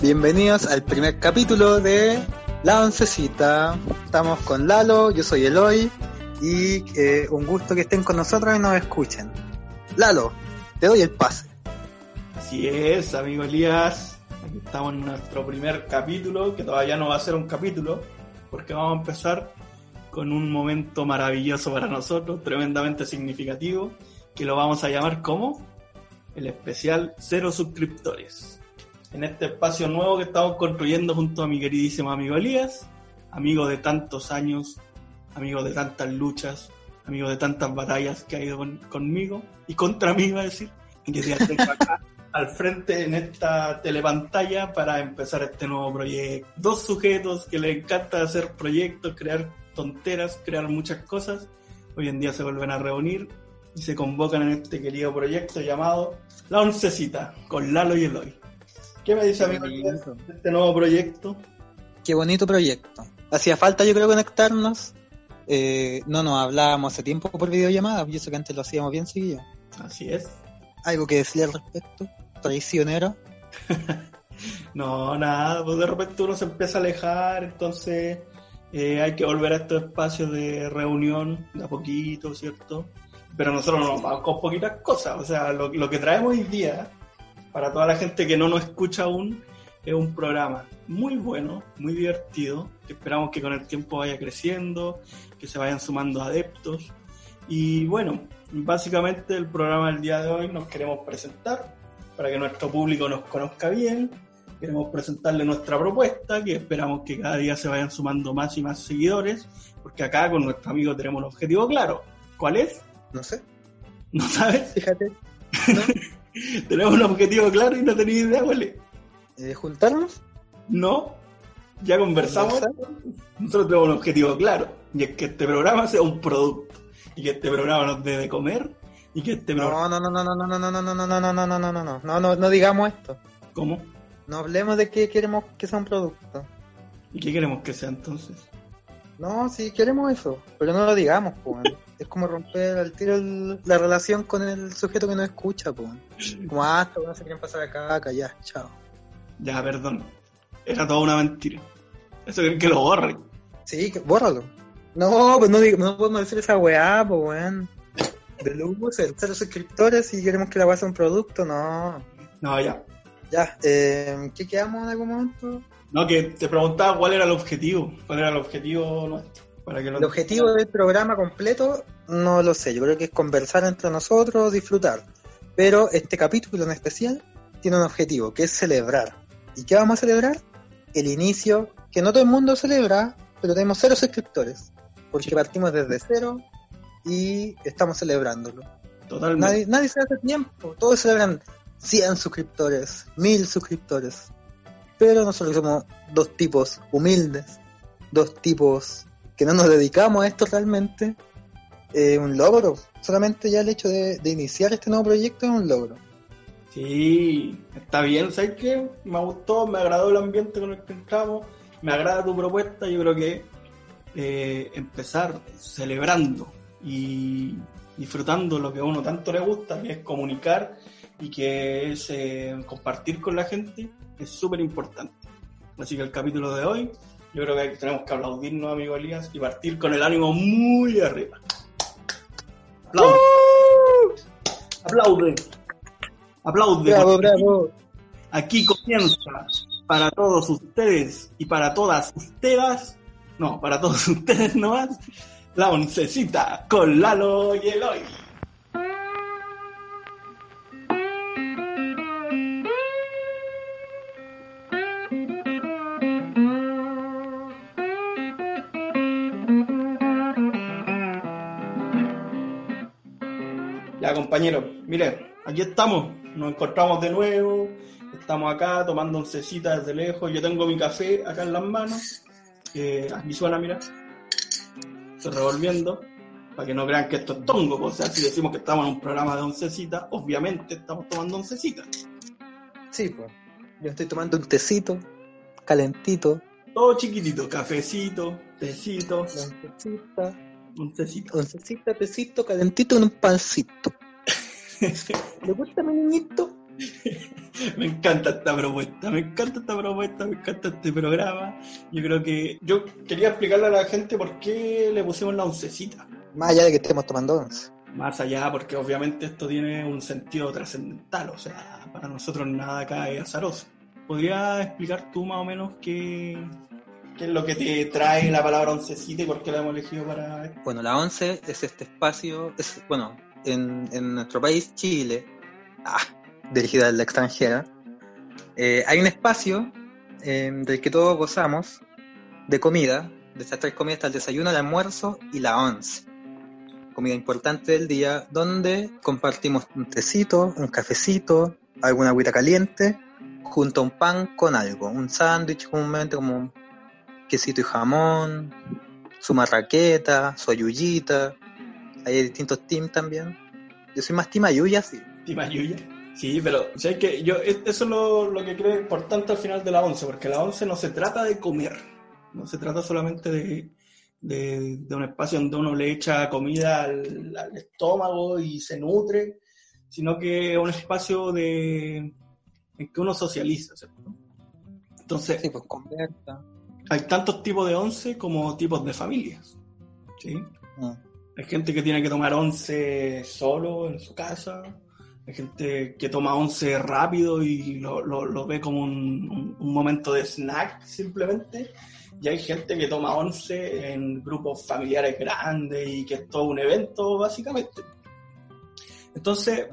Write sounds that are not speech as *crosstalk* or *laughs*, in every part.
Bienvenidos al primer capítulo de La Oncecita. Estamos con Lalo, yo soy Eloy y eh, un gusto que estén con nosotros y nos escuchen. Lalo, te doy el pase. Así es, amigo Elías. Aquí estamos en nuestro primer capítulo, que todavía no va a ser un capítulo, porque vamos a empezar con un momento maravilloso para nosotros, tremendamente significativo, que lo vamos a llamar como el especial Cero Suscriptores. En este espacio nuevo que estamos construyendo junto a mi queridísimo amigo Elías, amigo de tantos años, amigo de tantas luchas, amigo de tantas batallas que ha ido con- conmigo y contra mí, iba a decir, y que tengo acá *laughs* al frente en esta telepantalla para empezar este nuevo proyecto. Dos sujetos que les encanta hacer proyectos, crear tonteras, crear muchas cosas. Hoy en día se vuelven a reunir y se convocan en este querido proyecto llamado La Oncecita, con Lalo y Eloy. ¿Qué me dice amigo de este nuevo proyecto? Qué bonito proyecto. Hacía falta yo creo conectarnos. Eh, no nos hablábamos hace tiempo por videollamada, y eso que antes lo hacíamos bien seguido. Así es. ¿Algo que decir al respecto? Traicionero. *laughs* No, nada, pues de repente uno se empieza a alejar, entonces eh, hay que volver a estos espacios de reunión de a poquito, ¿cierto? Pero nosotros no nos vamos con poquitas cosas, o sea, lo, lo que traemos hoy día, para toda la gente que no nos escucha aún, es un programa muy bueno, muy divertido, que esperamos que con el tiempo vaya creciendo, que se vayan sumando adeptos. Y bueno, básicamente el programa del día de hoy nos queremos presentar para que nuestro público nos conozca bien. Queremos presentarle nuestra propuesta, que esperamos que cada día se vayan sumando más y más seguidores, porque acá con nuestro amigo tenemos un objetivo claro. ¿Cuál es? No sé, ¿No sabes? fíjate. *laughs* tenemos un objetivo claro y no tenéis idea cuál es. Eh, ¿Juntarnos? No, ya conversamos. Nosotros tenemos un objetivo claro, y es que este programa sea un producto, y que este programa nos dé de comer, y que este programa... No, no, no, no, no, no, no, no, no, no, no, no, no, no, no, no, no, no, no, no digamos esto. ¿Cómo? No hablemos de que queremos que sea un producto. ¿Y qué queremos que sea entonces? No, sí queremos eso, pero no lo digamos, pues. Es como romper al tiro el- la relación con el sujeto que no escucha, pues. Como, ah, estos no se quieren pasar acá, acá, ya, chao. Ya, perdón. Era toda una mentira. Eso quieren que lo borren. Sí, que- bórralo. No, pues no, no podemos decir esa weá, pues, weón. De loser, cero suscriptores y queremos que la weá sea un producto, no. No, ya. Ya, eh, ¿qué quedamos en algún momento? No, que te preguntaba cuál era el objetivo. ¿Cuál era el objetivo nuestro? Para que lo El objetivo del programa completo, no lo sé. Yo creo que es conversar entre nosotros, disfrutar. Pero este capítulo en especial tiene un objetivo, que es celebrar. ¿Y qué vamos a celebrar? El inicio, que no todo el mundo celebra, pero tenemos cero suscriptores. Porque partimos desde cero y estamos celebrándolo. Totalmente. Nadie, nadie se hace tiempo. Todos celebran 100 suscriptores, 1000 suscriptores. Pero nosotros somos dos tipos humildes, dos tipos que no nos dedicamos a esto realmente. Eh, un logro. Solamente ya el hecho de, iniciar este nuevo proyecto es un logro. Sí, está bien, ¿sabes qué? Me gustó, me agradó el ambiente con el que entramos, me agrada tu propuesta, yo creo que eh, empezar celebrando y disfrutando lo que a uno tanto le gusta, que es comunicar y que es eh, compartir con la gente, es súper importante. Así que el capítulo de hoy, yo creo que tenemos que aplaudirnos, amigo Elías, y partir con el ánimo muy arriba. Aplaude. Aplaude. Aplaude. Bravo, porque bravo. Aquí comienza para todos ustedes y para todas ustedes, no, para todos *laughs* ustedes nomás, la oncecita con Lalo y Eloy. Compañeros, mire, aquí estamos, nos encontramos de nuevo, estamos acá tomando oncecita desde lejos, yo tengo mi café acá en las manos, eh, aquí suena, mira, estoy revolviendo, para que no crean que esto es tongo, pues, o sea, si decimos que estamos en un programa de oncecita, obviamente estamos tomando oncecita. Sí, pues. Yo estoy tomando un tecito, calentito, Todo chiquitito, cafecito, tecito, oncecita, oncecito. oncecita, tecito, calentito en un pancito. ¿Le gusta mi niñito? *laughs* Me encanta esta propuesta, me encanta esta propuesta, me encanta este programa. Yo creo que yo quería explicarle a la gente por qué le pusimos la oncecita. Más allá de que estemos tomando once. Más allá, porque obviamente esto tiene un sentido trascendental, o sea, para nosotros nada acá es azaroso. ¿Podrías explicar tú más o menos qué, qué es lo que te trae la palabra oncecita y por qué la hemos elegido para esto? Bueno, la once es este espacio, es, bueno, en, en nuestro país, Chile, ah, dirigida al extranjero, eh, hay un espacio eh, del que todos gozamos de comida. De estas tres comidas está el desayuno, el almuerzo y la once. Comida importante del día, donde compartimos un tecito, un cafecito, alguna agüita caliente, junto a un pan con algo. Un sándwich comúnmente como quesito y jamón, su marraqueta, su ayuyita. Hay distintos teams también. Yo soy más team ayuya, sí. Tima Yuya. Sí, pero ¿sabes que yo es- eso es lo, lo que creo importante al final de la once, porque la once no se trata de comer, no se trata solamente de, de, de un espacio donde uno le echa comida al, al estómago y se nutre, sino que es un espacio de en que uno socializa, ¿cierto? Entonces, Sí, pues conversa. hay tantos tipos de once como tipos de familias, ¿sí? Mm. Hay gente que tiene que tomar once solo en su casa. Hay gente que toma once rápido y lo, lo- lo ve como un, un- un momento de snack simplemente. Y hay gente que toma once en grupos familiares grandes y que es todo un evento básicamente. Entonces,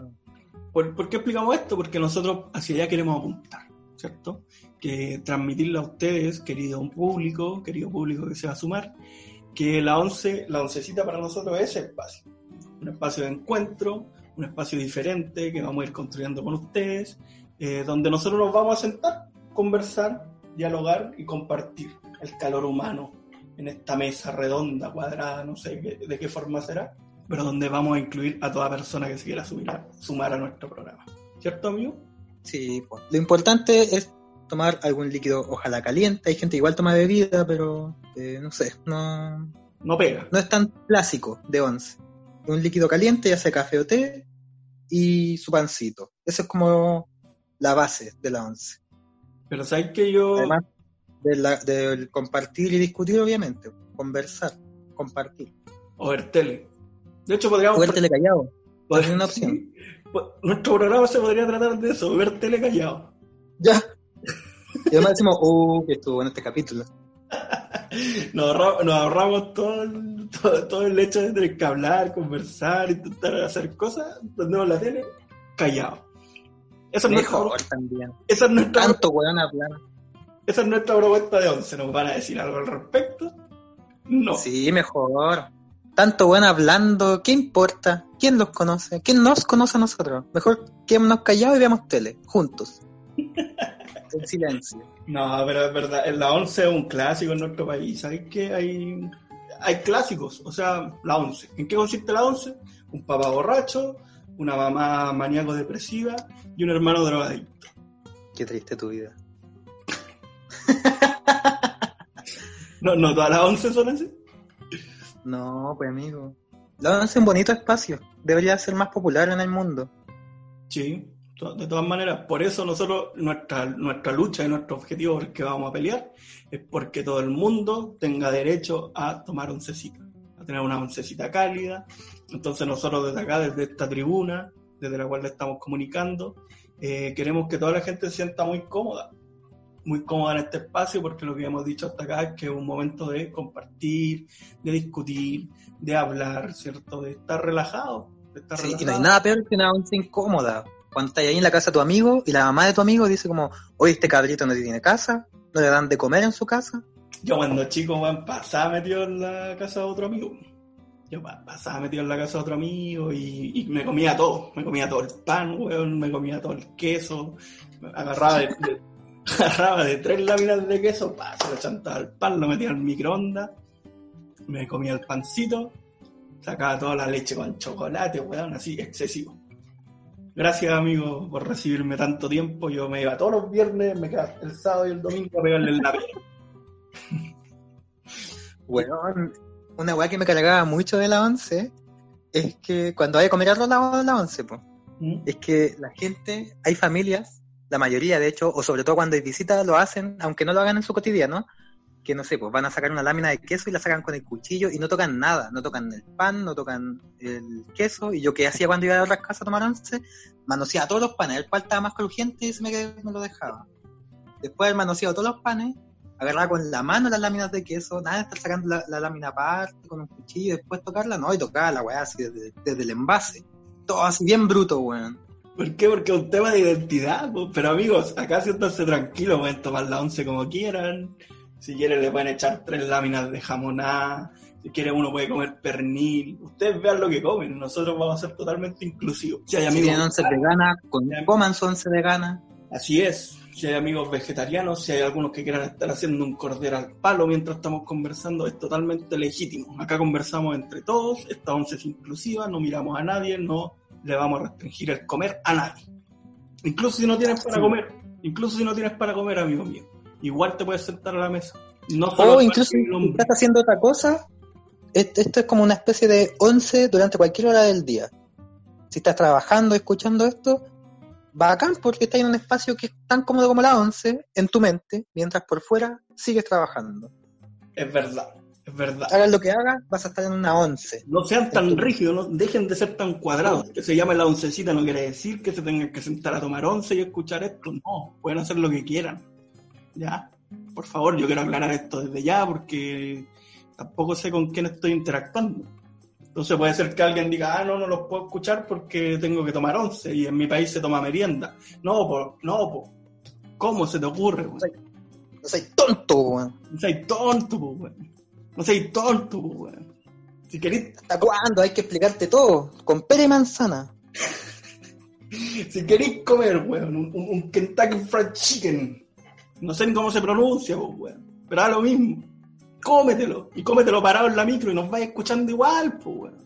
¿por, por qué explicamos esto? Porque nosotros hacia allá queremos apuntar, ¿cierto? Que transmitirle a ustedes, querido público, querido público que se va a sumar, que la once, la oncecita para nosotros es ese espacio. Un espacio de encuentro, un espacio diferente que vamos a ir construyendo con ustedes, eh, donde nosotros nos vamos a sentar, conversar, dialogar y compartir el calor humano en esta mesa redonda, cuadrada, no sé de qué forma será, pero donde vamos a incluir a toda persona que se quiera subir a- sumar a nuestro programa. ¿Cierto, amigo? Sí, pues. Lo importante es tomar algún líquido, ojalá caliente. Hay gente que igual toma bebida, pero eh, no sé, no, No pega. no es tan clásico de once. Un líquido caliente, ya sea café o té, y su pancito. Eso es como la base de la once. Pero sabes que yo... Además de del compartir y discutir, obviamente. Conversar, compartir. O ver tele. De hecho, podríamos... Ver tele callado. Pod- es una opción. *laughs* sí. Nuestro programa se podría tratar de eso, ver tele callado. Ya. Y además decimos, uh, que estuvo en este capítulo. *laughs* Nos, ahorra- nos ahorramos todo el, todo, todo el hecho de tener que hablar, conversar, intentar hacer cosas, prendemos la tele, callado. Esa es, Mejor también. esa, es nuestra, Tanto weón hablar. esa es nuestra propuesta de once. ¿Nos van a decir algo al respecto? No. Sí, mejor. Tanto weón hablando, ¿qué importa? ¿Quién los conoce? ¿Quién nos conoce a nosotros? Mejor quedémonos callados y veamos tele, juntos. *laughs* en silencio. No, pero es verdad, la once es un clásico en nuestro país. ¿Sabes qué? Hay, hay clásicos, o sea, la once. ¿En qué consiste la once? Un papá borracho, una mamá maníaco depresiva y un hermano drogadicto. Qué triste tu vida. *laughs* No, no todas las once son así. No, pues amigo. La once es un bonito espacio. Debería ser más popular en el mundo. Sí, de todas maneras. Por eso nosotros, nuestra, nuestra lucha y nuestro objetivo por el que vamos a pelear es porque todo el mundo tenga derecho a tomar oncecita, a tener una oncecita cálida. Entonces nosotros desde acá, desde esta tribuna, desde la cual le estamos comunicando, eh, queremos que toda la gente se sienta muy cómoda, muy cómoda en este espacio, porque lo que hemos dicho hasta acá es que es un momento de compartir, de discutir, de hablar, ¿cierto? De estar relajado. De estar Sí, y no hay relajado. nada peor que una once incómoda. Cuando estás ahí en la casa de tu amigo y la mamá de tu amigo dice como, oye, este cabrito no tiene casa, no le dan de comer en su casa. Yo cuando chico, pasaba metido en la casa de otro amigo. yo pa- pasaba metido en la casa de otro amigo y, me comía todo. Me comía todo el pan, weón, me comía todo el queso. Agarraba de, de- *laughs* agarraba de tres láminas de queso, pa, se lo chantaba al pan, lo metía al microondas, me comía el pancito, sacaba toda la leche con chocolate, weón, así, excesivo. Gracias, amigo, por recibirme tanto tiempo. Yo me iba todos los viernes, me quedaba el sábado y el domingo a pegarle el lápiz. *laughs* Weón, una weá que me cargaba mucho de la once es que cuando hay que comer arroz la, la once, pues. ¿Mm? es que la gente, hay familias, la mayoría de hecho, o sobre todo cuando hay visitas, lo hacen, aunque no lo hagan en su cotidiano, que no sé, pues van a sacar una lámina de queso y la sacan con el cuchillo y no tocan nada, no tocan el pan, no tocan el queso, y yo que hacía cuando iba a otras casas a tomar once, manoseaba todos los panes, el cual estaba más crujiente y se me, me lo dejaba. Después de manoseado todos los panes, agarraba con la mano las láminas de queso, nada de estar sacando la, la lámina aparte con un cuchillo y después tocarla, no, y tocaba la weá así desde, desde el envase. Todo así bien bruto, weón. ¿Por qué? Porque es un tema de identidad. Pero amigos, acá siéntanse tranquilos, pueden tomar la once como quieran. Si quieren le pueden echar tres láminas de jamonada. Si quieren uno puede comer pernil. Ustedes vean lo que comen. Nosotros vamos a ser totalmente inclusivos. Si hay Si amigos, tienen once veganas, coman su once vegana. así es. Si hay amigos vegetarianos, si hay algunos que quieran estar haciendo un cordero al palo mientras estamos conversando, es totalmente legítimo. Acá conversamos entre todos, esta once es inclusiva, no miramos a nadie, no le vamos a restringir el comer a nadie. Incluso si no tienes para Sí. comer, incluso si no tienes para comer, amigo mío, igual te puedes sentar a la mesa. No solo O incluso si estás haciendo otra cosa, est- esto es como una especie de once durante cualquier hora del día. Si estás trabajando, escuchando esto, bacán porque estás en un espacio que es tan cómodo como la once en tu mente, mientras por fuera sigues trabajando. Es verdad, es verdad. Hagas lo que hagas, vas a estar en una once. No sean tan rígidos, no dejen de ser tan cuadrados. Que se llame la oncecita no quiere decir que se tengan que sentar a tomar once y escuchar esto. No, pueden hacer lo que quieran. ¿Ya? Por favor, yo quiero aclarar esto desde ya porque tampoco sé con quién estoy interactuando. Entonces puede ser que alguien diga, ah, no, no los puedo escuchar porque tengo que tomar once y en mi país se toma merienda. No, po, no, po. ¿Cómo se te ocurre? weón? No soy tonto, weón. No seas tonto, po, weón. No seas tonto, po, weón. Si querés ¿Hasta cuándo? Hay que explicarte todo. Con pera y manzana. *laughs* Si queréis comer, weón, un- un Kentucky Fried Chicken, no sé ni cómo se pronuncia, pues, weón, pero da lo mismo. Cómetelo, y cómetelo parado en la micro y nos vais escuchando igual, pues, weón.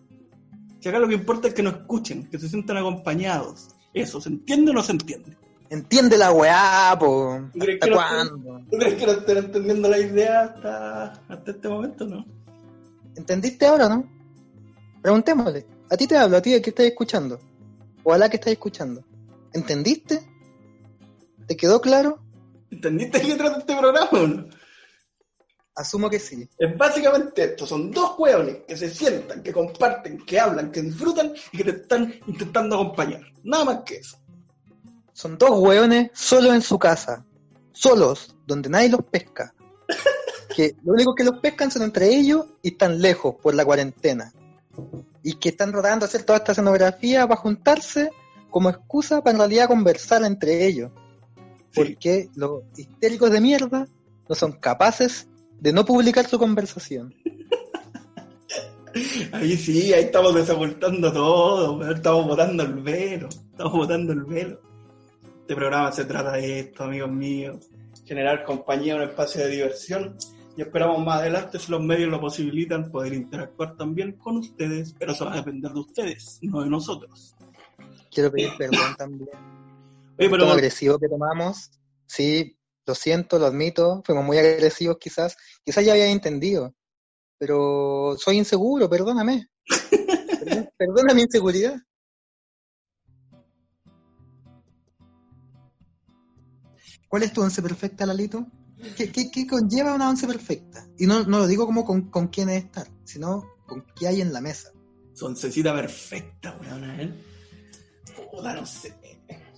Si acá lo que importa es que nos escuchen, que se sientan acompañados. Eso, ¿se entiende o no se entiende? Entiende la weá, po. ¿Tú crees ¿Hasta que no- cuándo? ¿Tú crees que no estén entendiendo la idea hasta, hasta este momento, no? ¿Entendiste ahora, no? Preguntémosle. A ti te hablo, a ti que estás escuchando. O a la que estás escuchando. ¿Entendiste? ¿Te quedó claro? ¿Entendiste de qué trata este programa? Asumo que sí. Es básicamente esto, son dos hueones que se sientan, que comparten, que hablan, que disfrutan y que te están intentando acompañar. Nada más que eso. Son dos hueones solos en su casa. Solos, donde nadie los pesca. Que lo único que los pescan son entre ellos y están lejos por la cuarentena. Y que están tratando de hacer toda esta escenografía para juntarse como excusa para en realidad conversar entre ellos. Sí. Porque los histéricos de mierda no son capaces de no publicar su conversación. Ahí sí, ahí estamos desocultando todo, estamos botando el velo, estamos botando el velo. Este programa se trata de esto, amigos míos, generar compañía, un espacio de diversión y esperamos más adelante, si los medios lo posibilitan, poder interactuar también con ustedes, pero eso va a depender de ustedes, no de nosotros. Quiero pedir perdón también. Oye, pero agresivo que tomamos, sí, lo siento, lo admito, fuimos muy agresivos quizás, quizás ya había entendido, pero soy inseguro, perdóname. Perdón- *laughs* Perdona mi inseguridad. ¿Cuál es tu once perfecta, Lalito? ¿Qué, qué, qué conlleva una once perfecta? Y no, no lo digo como con, con quién es estar, sino con qué hay en la mesa. Soncecita perfecta, weón, ¿eh? Puta, no sé.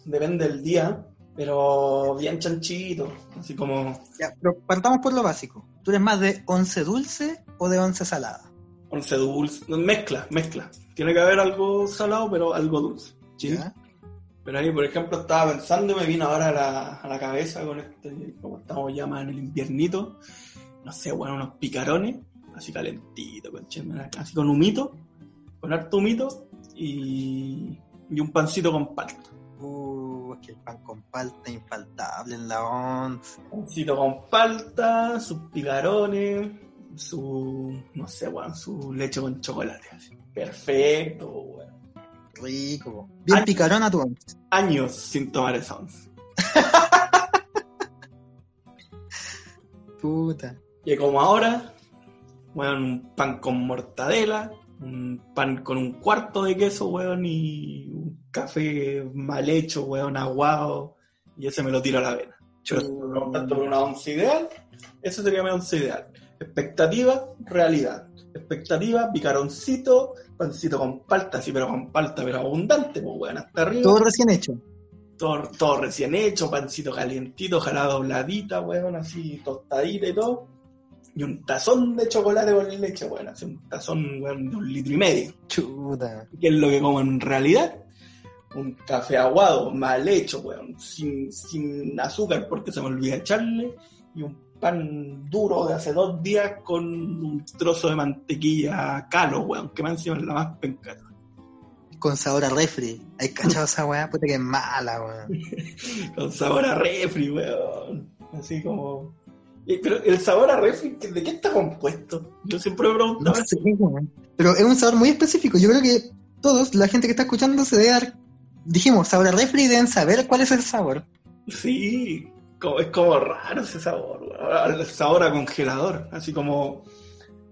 Depende del día, pero bien chanchito. Así como Ya, pero partamos por lo básico. ¿Tú eres más de once dulce o de once salada? once dulce. Mezcla, mezcla. Tiene que haber algo salado, pero algo dulce. ¿sí? Pero ahí, por ejemplo, estaba pensando y me vino ahora a la, a la cabeza con este, como estamos ya más en el inviernito, no sé, bueno, unos picarones, así calentito, así con humito, con harto humito y, y un pancito con palta. Uh, es que el pan con palta infaltable en la once. Pancito con palta, sus picarones, su, no sé, weón, su leche con chocolate. así. Perfecto, weón. Rico. Bien Ay. picarona tu once. Años sin tomar esa once. *laughs* Puta. Y como ahora, weón, un pan con mortadela, un pan con un cuarto de queso, weón, y un café mal hecho, weón, aguado, y ese me lo tiro a la vena. Me preguntan por una once ideal, eso sería mi once ideal. Expectativa, realidad. Expectativa, picaroncito, pancito con palta, sí, pero con palta, pero abundante, pues, weón, hasta arriba. Todo recién hecho. todo, todo recién hecho, pancito calientito, ojalá dobladita, weón, así tostadita y todo. Y un tazón de chocolate con leche, weón, así un tazón, weón, de un litro y medio. Chuta. ¿Qué es lo que como en realidad? Un café aguado, mal hecho, weón, sin, sin azúcar porque se me olvida echarle, y un pan duro de hace dos días con un trozo de mantequilla calo, weón, que más encima es la más penca. Con sabor a refri. ¿Hay cachado esa weá? Puta que es mala, weón. *laughs* con sabor a refri, weón. Así como. Pero el sabor a refri, ¿de qué está compuesto? Yo siempre me No preguntaba. sé, weón. Pero es un sabor muy específico. Yo creo que todos, la gente que está escuchando, se debe dar. Dijimos, sabor a refri y deben saber cuál es el sabor. Sí, como- es como raro ese sabor. El sabor a congelador. Así como,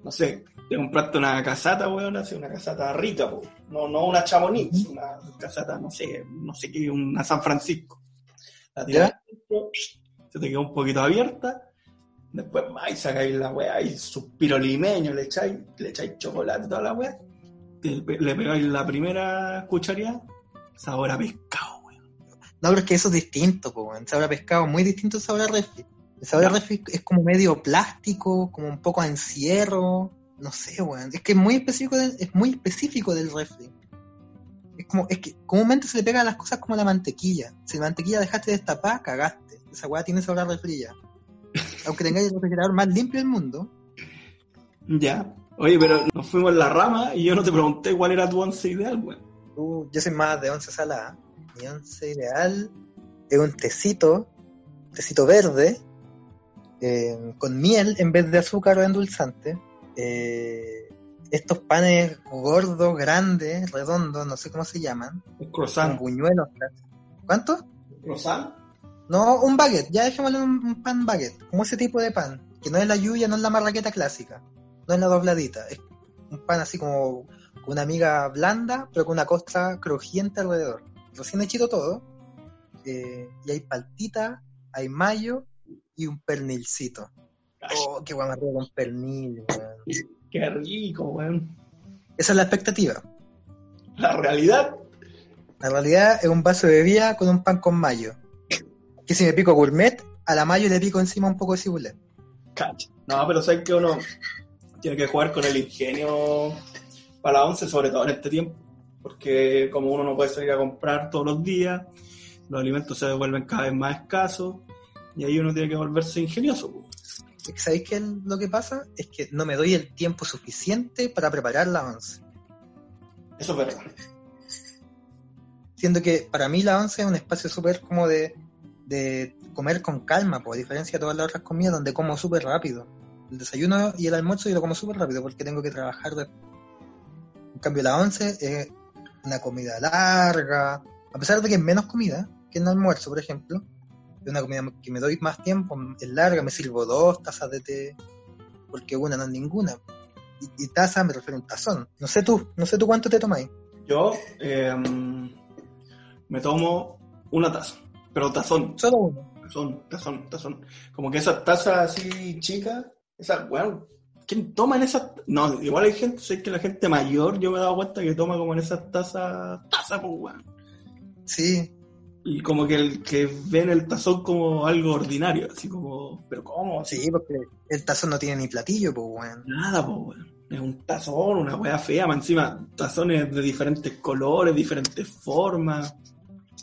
no sé, te compraste una casata, weón, así una casata rica, po. No, no una chamonix, una casata, no sé, no sé qué, una San Francisco. La tiras adentro, se te queda un poquito abierta, después vais, sacáis la weá y suspiro limeño, le echáis, le echáis chocolate, toda la weá, le pegáis la primera cucharía, sabor a pescado, weón. No, pero es que eso es distinto, weón. Sabor a pescado, muy distinto al sabor a refri. El sabor a refri es como medio plástico, como un poco a encierro. No sé, weón. Es que es muy específico del, es muy específico del refri. Es como, es que comúnmente se le pega a las cosas como la mantequilla. Si la mantequilla dejaste de destapar, cagaste. Esa weá tiene sabor a refri ya. Aunque tengáis el refrigerador más limpio del mundo, Ya. Oye, pero nos fuimos en la rama y yo no te pregunté cuál era tu once ideal, weón. Uh, yo soy más de once salada. Mi once ideal es un tecito, tecito verde, eh, con miel en vez de azúcar o endulzante. Eh, estos panes gordos, grandes, redondos, no sé cómo se llaman, Un con croissant. buñuelos. ¿Cuánto? ¿Croissant? No, un baguette, ya dejémosle un, un pan baguette, como ese tipo de pan, que no es la lluvia, no es la marraqueta clásica, no es la dobladita, es un pan así como con una miga blanda, pero con una costra crujiente alrededor. Recién hechito todo, eh, y hay paltita, hay mayo y un pernilcito. Oh, qué guay, con pernil, weón. qué rico, weón. Esa es la expectativa. La realidad, La realidad es un vaso de bebida con un pan con mayo. Que si me pico gourmet, a la mayo le pico encima un poco de cibulet. cacha. No, pero sabes que uno tiene que jugar con el ingenio para la once, sobre todo en este tiempo. Porque como uno no puede salir a comprar todos los días, los alimentos se devuelven cada vez más escasos y ahí uno tiene que volverse ingenioso. ¿Sabéis qué es lo que pasa? Es que no me doy el tiempo suficiente para preparar la once. Eso es verdad. Siendo que para mí la once es un espacio súper como de, de comer con calma, por diferencia de todas las otras comidas donde como súper rápido. El desayuno y el almuerzo yo lo como súper rápido porque tengo que trabajar. de- En cambio la once es una comida larga, a pesar de que es menos comida que en el almuerzo, por ejemplo. Es una comida que me doy más tiempo, es larga, me sirvo dos tazas de té, porque una no es ninguna. Y, taza me refiero a un tazón. No sé tú, no sé tú cuánto te tomáis. Yo eh, me tomo una taza, pero tazón, Solo uno. tazón, tazón, tazón. Como que esas tazas así chicas, esas, weón, ¿quién toma en esas? No, igual hay gente, sé que la gente mayor, yo me he dado cuenta que toma como en esas tazas, tazas, pues, weón. Sí, Y como que el que ven el tazón como algo ordinario, así como, pero ¿cómo? Sí, porque el tazón no tiene ni platillo, pues, weón. nada, pues, weón. Es un tazón, una weá fea, más encima tazones de diferentes colores, diferentes formas.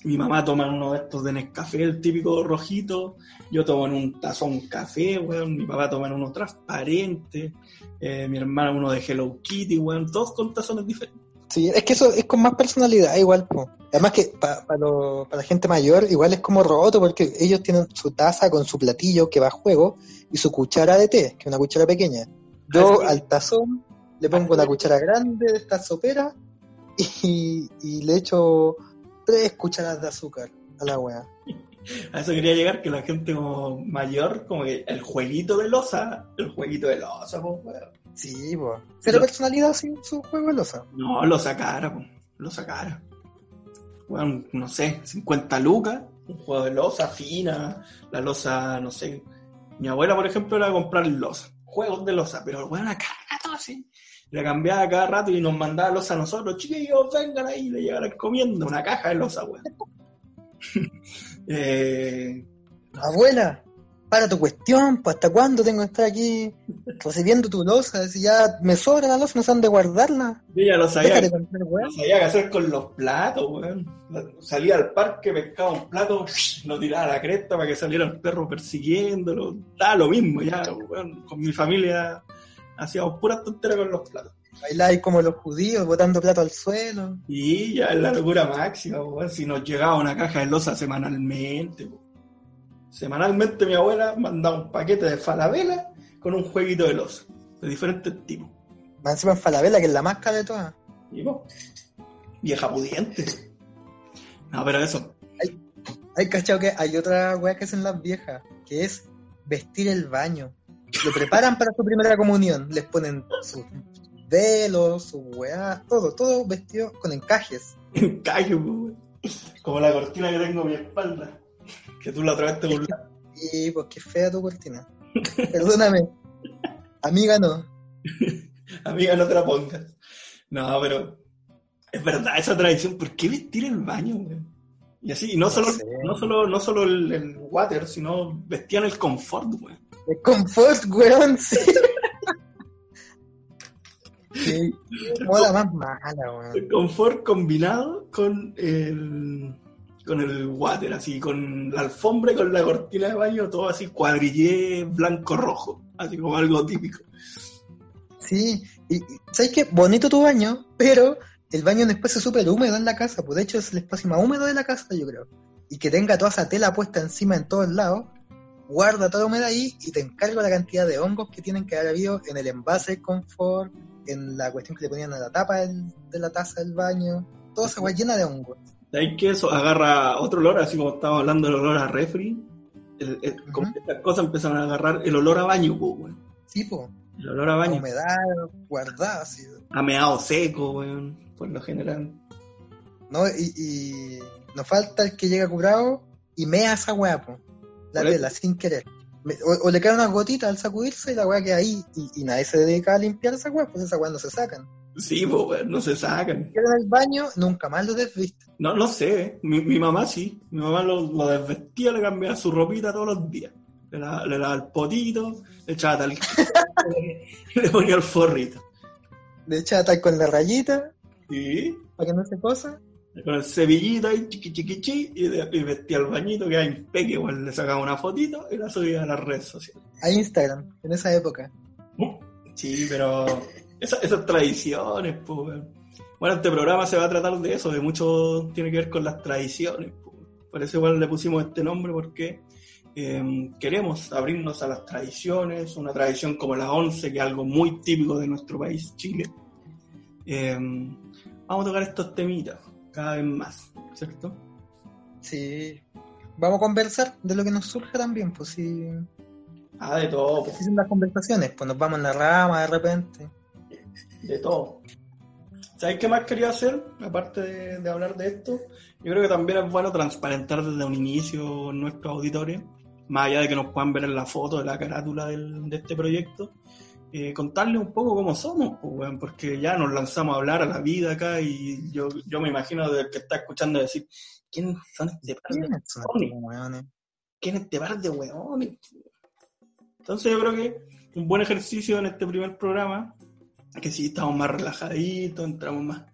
Mi mamá toma uno de estos de Nescafé, el típico rojito. Yo tomo en un tazón café, weón. Mi papá toma en uno transparente. Eh, mi hermana uno de Hello Kitty, weón. Todos con tazones diferentes. Sí, es que eso es con más personalidad igual, po. Además que para la gente mayor igual es como roto porque ellos tienen su taza con su platillo que va a juego y su cuchara de té, que es una cuchara pequeña. Yo al tazón le pongo la cuchara grande de esta sopera y, y le echo tres cucharadas de azúcar a la weá. A eso quería llegar, que la gente como mayor, como que el jueguito de losa, el jueguito de losa, pues weón. Sí, pues. Cero personalidad sin su juego de losa. No, lo sacara, pues. Lo sacara. Bueno, no sé, 50 lucas, un juego de losa fina, la losa, no sé. Mi abuela, por ejemplo, era comprar losa, juegos de losa, pero bueno, acá todo así. Le cambiaba cada rato y nos mandaba losa a nosotros, chiquillos, vengan ahí, y le llegaran comiendo una caja de losa, weón. *laughs* eh, Abuela, para tu cuestión, pues hasta cuándo tengo que estar aquí recibiendo tu losa, si ya me sobra la losa, no sé dónde guardarla. Yo ya lo sabía, que, lo sabía qué hacer con los platos, weón. Salía al parque, pescaba un plato, *laughs* lo tiraba a la cresta para que saliera el perro persiguiéndolo. Da lo mismo, ya, weón. Con mi familia hacíamos puras tonteras con los platos. Bailáis como los judíos, botando plato al suelo. Y ya es la locura máxima. Si nos llegaba una caja de losa semanalmente. Semanalmente mi abuela mandaba un paquete de falabela con un jueguito de losa, de diferentes tipos. Más encima en Falabella, que es la más cara de todas. Y vos, vieja pudiente. No, pero eso, Hay cachado que hay otra weá que hacen las viejas, que es vestir el baño. Lo preparan para su primera comunión, les ponen sus velos, sus weá, todo, todo vestido con encajes. Callo, weón. Como la cortina que tengo a mi espalda. Que tú la otra vez te burlaste. Y pues qué fea tu cortina. Perdóname. Amiga no. *laughs* Amiga, no te la pongas. No, pero es verdad esa tradición. ¿Por qué vestir el baño, weón? Y así, y no solo, sé. no solo, no solo el, el water, sino vestían el confort, weón. El confort, weón, sí. Sí, moda más mala, weón. El confort combinado con el con el water, así, con la alfombra y con la cortina de baño, todo así cuadrillé blanco-rojo, así como algo típico. Sí, y y, ¿sabes qué? Bonito tu baño, pero el baño es un espacio súper húmedo en la casa, pues de hecho es el espacio más húmedo de la casa, yo creo. Y que tenga toda esa tela puesta encima en todos lados, guarda toda la humedad ahí y te encargo la cantidad de hongos que tienen que haber habido en el envase de confort, en la cuestión que le ponían a la tapa del- de la taza del baño, toda esa agua llena de hongos. ¿Sabes que eso agarra otro olor, así como estábamos hablando del olor a refri? El- estas cosas empezaron a agarrar el olor a baño, pues, weón. Sí, pues, El olor a baño. humedad guardada, así. A meado seco, weón, por lo general. ¿no? Y, y nos falta el que llega curado y mea esa weá. La tela, sin querer. O, o le caen unas gotitas al sacudirse y la weá queda ahí. Y, y nadie se dedica a limpiar esa weá, pues esa weá no se sacan. Sí, pues, no se sacan. Quedan el baño, nunca más lo desviste. No, no sé, ¿eh? mi, mi mamá sí. Mi mamá lo, lo desvestía, le cambiaba su ropita todos los días. Le daba, le daba el potito, le echaba tal. *laughs* le ponía el forrito. Le echaba tal con la rayita, Y para que no se cosa. con el cepillito ahí, chiqui chiqui chi, y, de- y vestía el bañito, que era impeque, igual le sacaba una fotito y la subía a las redes sociales. A Instagram, en esa época. Sí, pero esa- esas tradiciones, pues. Bueno, este programa se va a tratar de eso, de mucho tiene que ver con las tradiciones. pues. Por eso igual le pusimos este nombre porque eh, queremos abrirnos a las tradiciones, una tradición como la once, que es algo muy típico de nuestro país, Chile. Eh, vamos a tocar estos temitas cada vez más, ¿cierto? Sí. Vamos a conversar de lo que nos surge también, pues si Ah, de todo, pues, son las conversaciones, pues nos vamos en la rama de repente. de todo. ¿Sabes qué más quería hacer? Aparte de, de hablar de esto, yo creo que también es bueno transparentar desde un inicio nuestro auditorio, más allá de que nos puedan ver en la foto de la carátula del- de este proyecto, eh, contarles un poco cómo somos, pues, weón, porque ya nos lanzamos a hablar a la vida acá y yo, yo me imagino del que está escuchando decir, ¿quiénes son este par de, ¿Quiénes son Oni. estos weones? quién es este par de weones? Entonces yo creo que un buen ejercicio en este primer programa, que sí estamos más relajaditos, entramos más,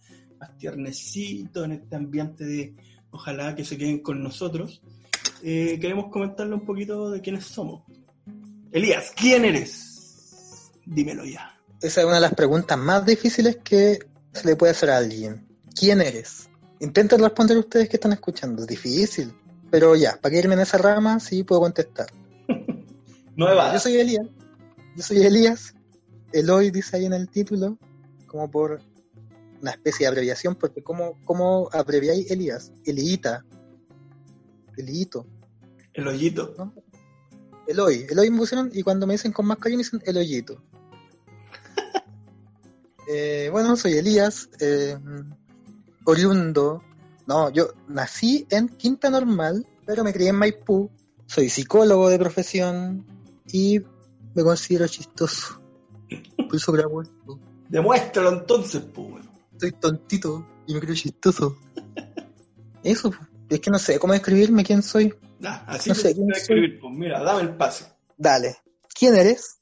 más tiernecitos en este ambiente de ojalá que se queden con nosotros. Eh, queremos comentarle un poquito de quiénes somos. Elías, ¿quién eres? Dímelo ya. Esa es una de las preguntas más difíciles que se le puede hacer a alguien. ¿Quién eres? Intenten responder ustedes que están escuchando. Es difícil. Pero ya, para que irme en esa rama, sí puedo contestar. *laughs* Nueva. Yo soy Elías. Yo soy Elías. Eloy dice ahí en el título, como por una especie de abreviación, porque ¿cómo, cómo abreviáis Elías? Eliita. Eliito. El hoyito. ¿no? Eloy. Eloy me pusieron, y cuando me dicen con más cariño, me dicen Eloyito. Eh, bueno, soy Elías, eh, oriundo. No, yo nací en Quinta Normal, pero me crié en Maipú. Soy psicólogo de profesión y me considero chistoso. Por eso grabo esto. Demuéstralo entonces, pues. bueno. Soy tontito y me creo chistoso. Eso, es que no sé cómo describirme quién soy. Nah, así No sé, ¿quién soy? escribir, pues mira, dame el pase. Dale. ¿Quién eres?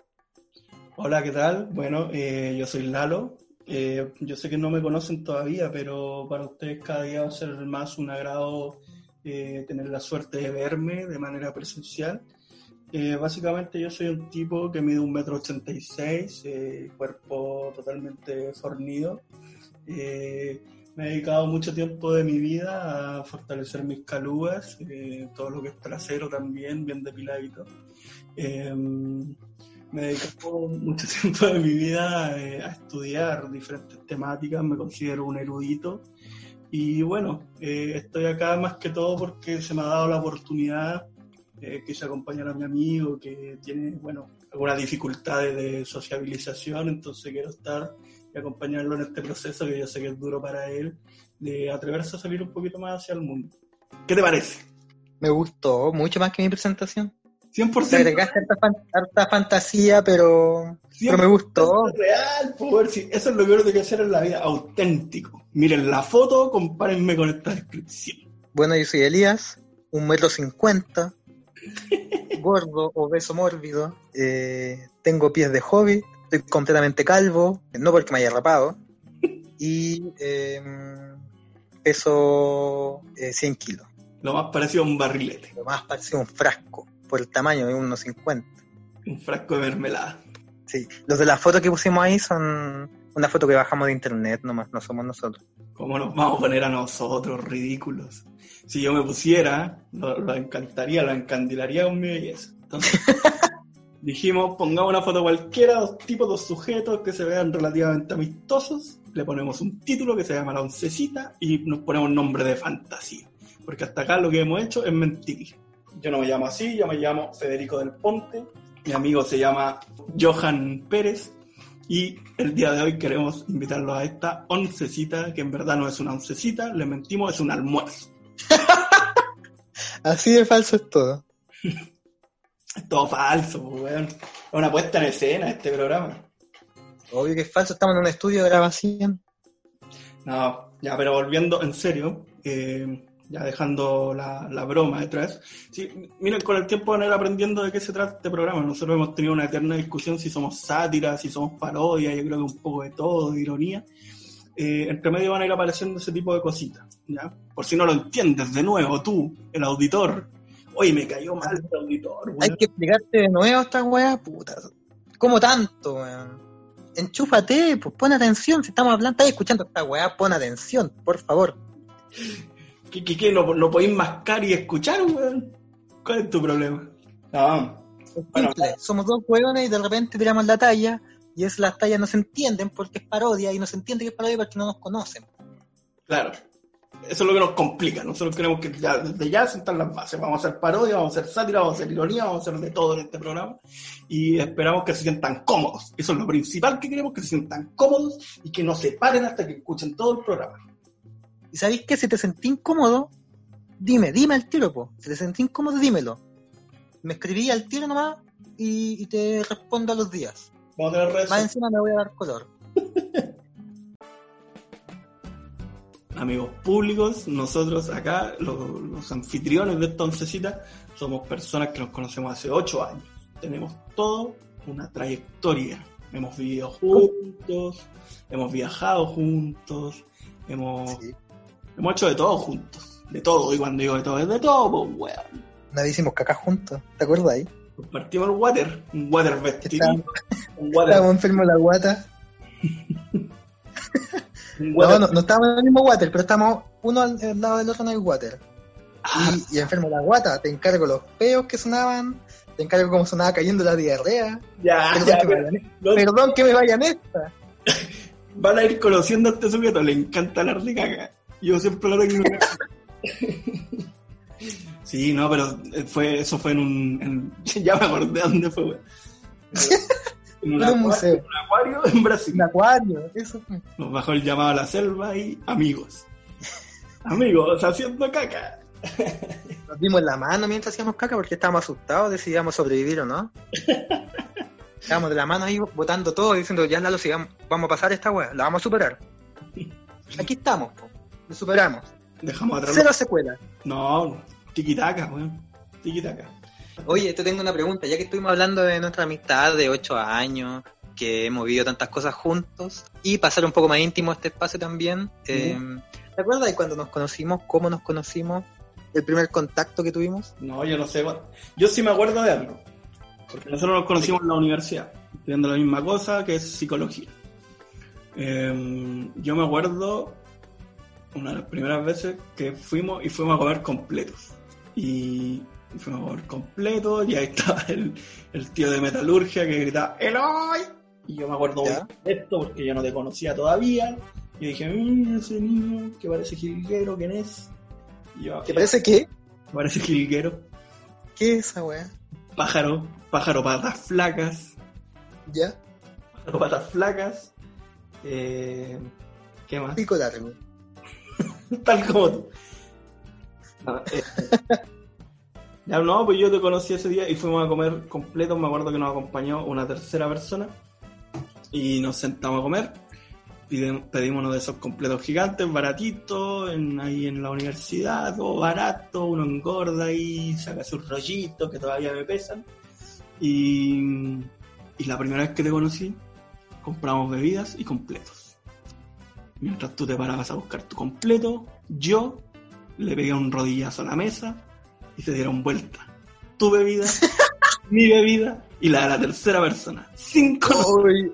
Hola, ¿qué tal? Bueno, eh, yo soy Lalo. Eh, yo sé que no me conocen todavía, pero para ustedes cada día va a ser más un agrado eh, tener la suerte de verme de manera presencial. Eh, básicamente yo soy un tipo que mide un metro ochenta y seis, cuerpo totalmente fornido. Me he dedicado mucho tiempo de mi vida a fortalecer mis calugas, todo lo que es trasero también, bien depiladito. Eh, me he dedicado mucho *laughs* tiempo de mi vida eh, a estudiar diferentes temáticas, me considero un erudito. Y bueno, eh, estoy acá más que todo porque se me ha dado la oportunidad, eh, quise acompañar a mi amigo que tiene, bueno, algunas dificultades de sociabilización, entonces quiero estar y acompañarlo en este proceso que yo sé que es duro para él, de atreverse a salir un poquito más hacia el mundo. ¿Qué te parece? Me gustó mucho más que mi presentación. 100% Te agregaste harta, fan- harta fantasía, pero, pero me gustó. real, por si eso es lo que que hacer en la vida, auténtico. Miren la foto, compárenme con esta descripción. Bueno, yo soy Elías, un metro cincuenta, *laughs* gordo, obeso, mórbido. eh, tengo pies de hobby, estoy completamente calvo, no porque me haya rapado. *laughs* Y eh, peso eh, 100 kilos. Lo más parecido a un barrilete, Lo más parecido a un frasco, por el tamaño de unos 50. un frasco de mermelada. Sí, los de la foto que pusimos ahí son una foto que bajamos de internet nomás, no somos nosotros. ¿Cómo nos vamos a poner a nosotros ridículos? Si yo me pusiera, lo, lo encantaría, lo encandilaría con mi belleza. Entonces, *laughs* dijimos, pongamos una foto cualquiera, dos tipos, dos sujetos que se vean relativamente amistosos, le ponemos un título que se llama La Oncecita y nos ponemos nombre de fantasía. Porque hasta acá lo que hemos hecho es mentir. Yo no me llamo así, yo me llamo Federico del Ponte, mi amigo se llama Johan Pérez y el día de hoy queremos invitarlos a esta oncecita, que en verdad no es una oncecita, le mentimos, es un almuerzo. *laughs* Así de falso es todo. Es *laughs* todo falso, pues, weón. Es una puesta en escena este programa. Obvio que es falso, estamos en un estudio de grabación. No, ya, pero volviendo en serio, eh, ya dejando la, la broma detrás. Sí, miren, con el tiempo van a ir aprendiendo de qué se trata este programa. Nosotros hemos tenido una eterna discusión si somos sátiras, si somos parodias, yo creo que un poco de todo, de ironía. Eh, entre medio van a ir apareciendo ese tipo de cositas, ¿ya? Por si no lo entiendes, de nuevo, tú, el auditor. Oye, me cayó mal el auditor, Hay weón. que explicarte de nuevo esta weá, puta. ¿Cómo tanto, weón? Enchúfate, pues pon atención. Si estamos hablando, estás escuchando esta weá, pon atención, por favor. ¿Qué, qué, qué? ¿No, no podéis mascar y escuchar, weón? ¿Cuál es tu problema? No, Bueno. Somos dos weones y de repente tiramos la talla y es las tallas no se entienden porque es parodia y no se entiende que es parodia porque no nos conocen. claro. Eso es lo que nos complica. Nosotros queremos que ya, desde ya sentar las bases. Vamos a hacer parodia, vamos a hacer sátira, vamos a hacer ironía, vamos a hacer de todo en este programa. Y esperamos que se sientan cómodos. Eso es lo principal que queremos, que se sientan cómodos y que no se paren hasta que escuchen todo el programa. Y sabéis que si te sentís incómodo, dime, dime al tiro, po. Si te sentís incómodo, dímelo. Me escribí al tiro nomás y, y te respondo a los días. Vamos a tener redes Más encima me voy a dar color. *laughs* amigos públicos, nosotros acá, los, los anfitriones de esta oncecita, somos personas que nos conocemos hace ocho años. Tenemos todo una trayectoria. Hemos vivido juntos, hemos viajado juntos, hemos, Sí. Hemos hecho de todo juntos. De todo, y cuando digo de todo, es de todo, pues, weón. Vez hicimos caca juntos, ¿te acuerdas ahí? Compartimos el water, un water vestido, un water, estábamos enfermos la guata. *laughs* No, no, no estábamos en el mismo water, pero estamos uno al, al lado del otro en el water. Ah, Y, y enfermo la guata, te encargo los peos que sonaban, te encargo cómo sonaba cayendo la diarrea. ya, Perdón, ya, que, me pero vayan, no- perdón que me vayan esta. *laughs* van a ir conociendo a este sujeto, le encanta hablar de caca. Yo siempre lo tengo. *laughs* sí, no, pero fue, eso fue en un. en- *laughs* ya me acordé dónde fue, weón. *laughs* En un, acuario- museo. en un acuario en Brasil. Un acuario, eso fue. Nos bajó el llamado a la selva y amigos. Amigos, haciendo caca. Nos dimos la mano mientras hacíamos caca porque estábamos asustados, decidíamos sobrevivir o no. Estábamos de la mano ahí botando todo, diciendo, ya Lalo, sigamos, vamos a pasar esta weá, la vamos a superar. Aquí estamos, po. Lo superamos. Dejamos atrás. Cero secuelas. No, tiquitaca, weón. Tiquitaca. Oye, te tengo una pregunta, ya que estuvimos hablando de nuestra amistad de ocho años, que hemos vivido tantas cosas juntos, y pasar un poco más íntimo este espacio también. eh, ¿Te acuerdas de cuando nos conocimos, cómo nos conocimos, el primer contacto que tuvimos? No, yo no sé. Yo sí me acuerdo de algo. Porque nosotros nos conocimos en la universidad, estudiando la misma cosa que es psicología. Eh, yo me acuerdo una de las primeras veces que fuimos y fuimos a comer completos. Y fuimos a comer completos y ahí estaba *laughs* el, el tío de metalurgia que gritaba ¡Eloy! Y yo me acuerdo de esto porque yo no te conocía todavía. Y dije, mira ese niño que parece jilguero, ¿quién es? Y yo, ¿Te parece qué? Parece jilguero. ¿Qué es esa weá? Pájaro, pájaro patas flacas, ¿Ya? pájaro patas flacas. Eh, ¿Qué más? Pico largo. *laughs* Tal como tú. No, eh, *laughs* ya no, pues yo te conocí ese día y fuimos a comer completo. Me acuerdo que nos acompañó una tercera persona y nos sentamos a comer. Pedimos uno de esos completos gigantes, baratitos, en, ahí en la universidad, todo barato, uno engorda y saca sus rollitos que todavía me pesan. Y, y la primera vez que te conocí, compramos bebidas y completos. Mientras tú te parabas a buscar tu completo, yo le pegué un rodillazo a la mesa y se dieron vuelta. Tu bebida, *laughs* mi bebida y la de la tercera persona. Uy,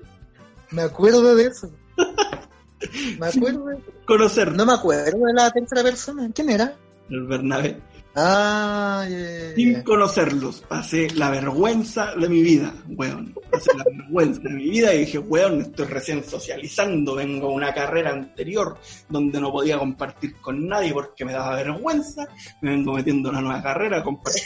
me acuerdo de eso. *laughs* Me acuerdo. conocer No me acuerdo de la tercera persona. ¿Quién era? el Bernabé. Ah, Sin conocerlos, pasé la vergüenza de mi vida, weón. Pasé la vergüenza de mi vida y dije, weón, estoy recién socializando, vengo de una carrera anterior donde no podía compartir con nadie porque me daba vergüenza, me vengo metiendo en una nueva carrera, compartir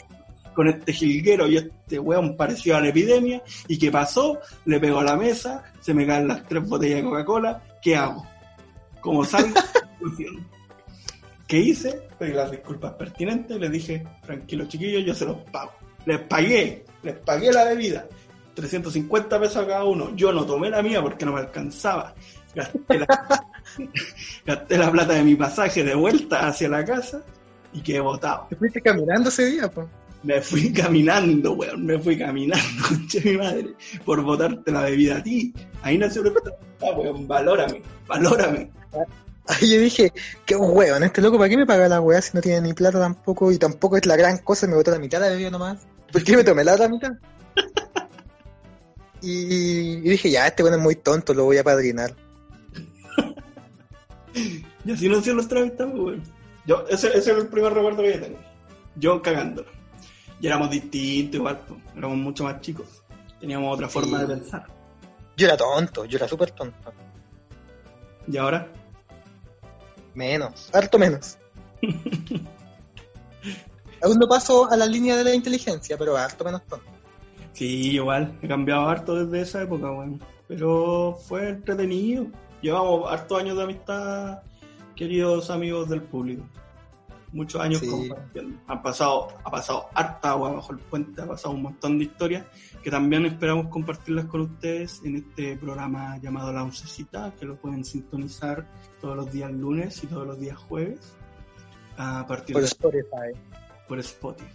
con este jilguero y este weón parecido a la epidemia, y ¿qué pasó? Le pegó a la mesa, se me caen las tres botellas de Coca-Cola, ¿qué hago? ¿Cómo salgo? *laughs* ¿Qué hice? Pedí las disculpas pertinentes, les dije, tranquilos chiquillos, yo se los pago. Les pagué, les pagué la bebida. 350 pesos a cada uno. Yo no tomé la mía porque no me alcanzaba. Gasté la, *laughs* gasté la plata de mi pasaje de vuelta hacia la casa y quedé botado. ¿Te fuiste caminando ese día, po? Me fui *laughs* caminando, weón, me fui caminando, *laughs* conche mi madre, por botarte la bebida a ti. Ahí nació la pregunta, weón, valórame, valórame. *laughs* Ahí yo dije, qué hueón, este loco, ¿para qué me paga la weá si no tiene ni plata tampoco? Y tampoco es la gran cosa, me botó la mitad de la bebida nomás. ¿Por qué me tomé la otra mitad? *laughs* Y, y dije, ya, este weón es muy tonto, lo voy a padrinar. Y así nació nuestra amistad, pues, weón. Yo, ese, ese es el primer recuerdo que yo tengo. Yo cagándolo. Y éramos distintos igual, pues, éramos mucho más chicos. Teníamos otra forma Sí. de pensar. Yo era tonto, yo era súper tonto. Y ahora, Menos, harto menos. *laughs* Aún no paso a la línea de la inteligencia, pero harto menos tonto. sí, igual, he cambiado harto desde esa época, weón. Pero fue entretenido. Llevamos hartos años de amistad, queridos amigos del público. Muchos años Sí. compartiendo. Han pasado, ha pasado harta agua bajo el puente, ha pasado un montón de historias que también esperamos compartirlas con ustedes en este programa llamado La Oncecita, que lo pueden sintonizar todos los días lunes y todos los días jueves a partir Por de Spotify. por Spotify.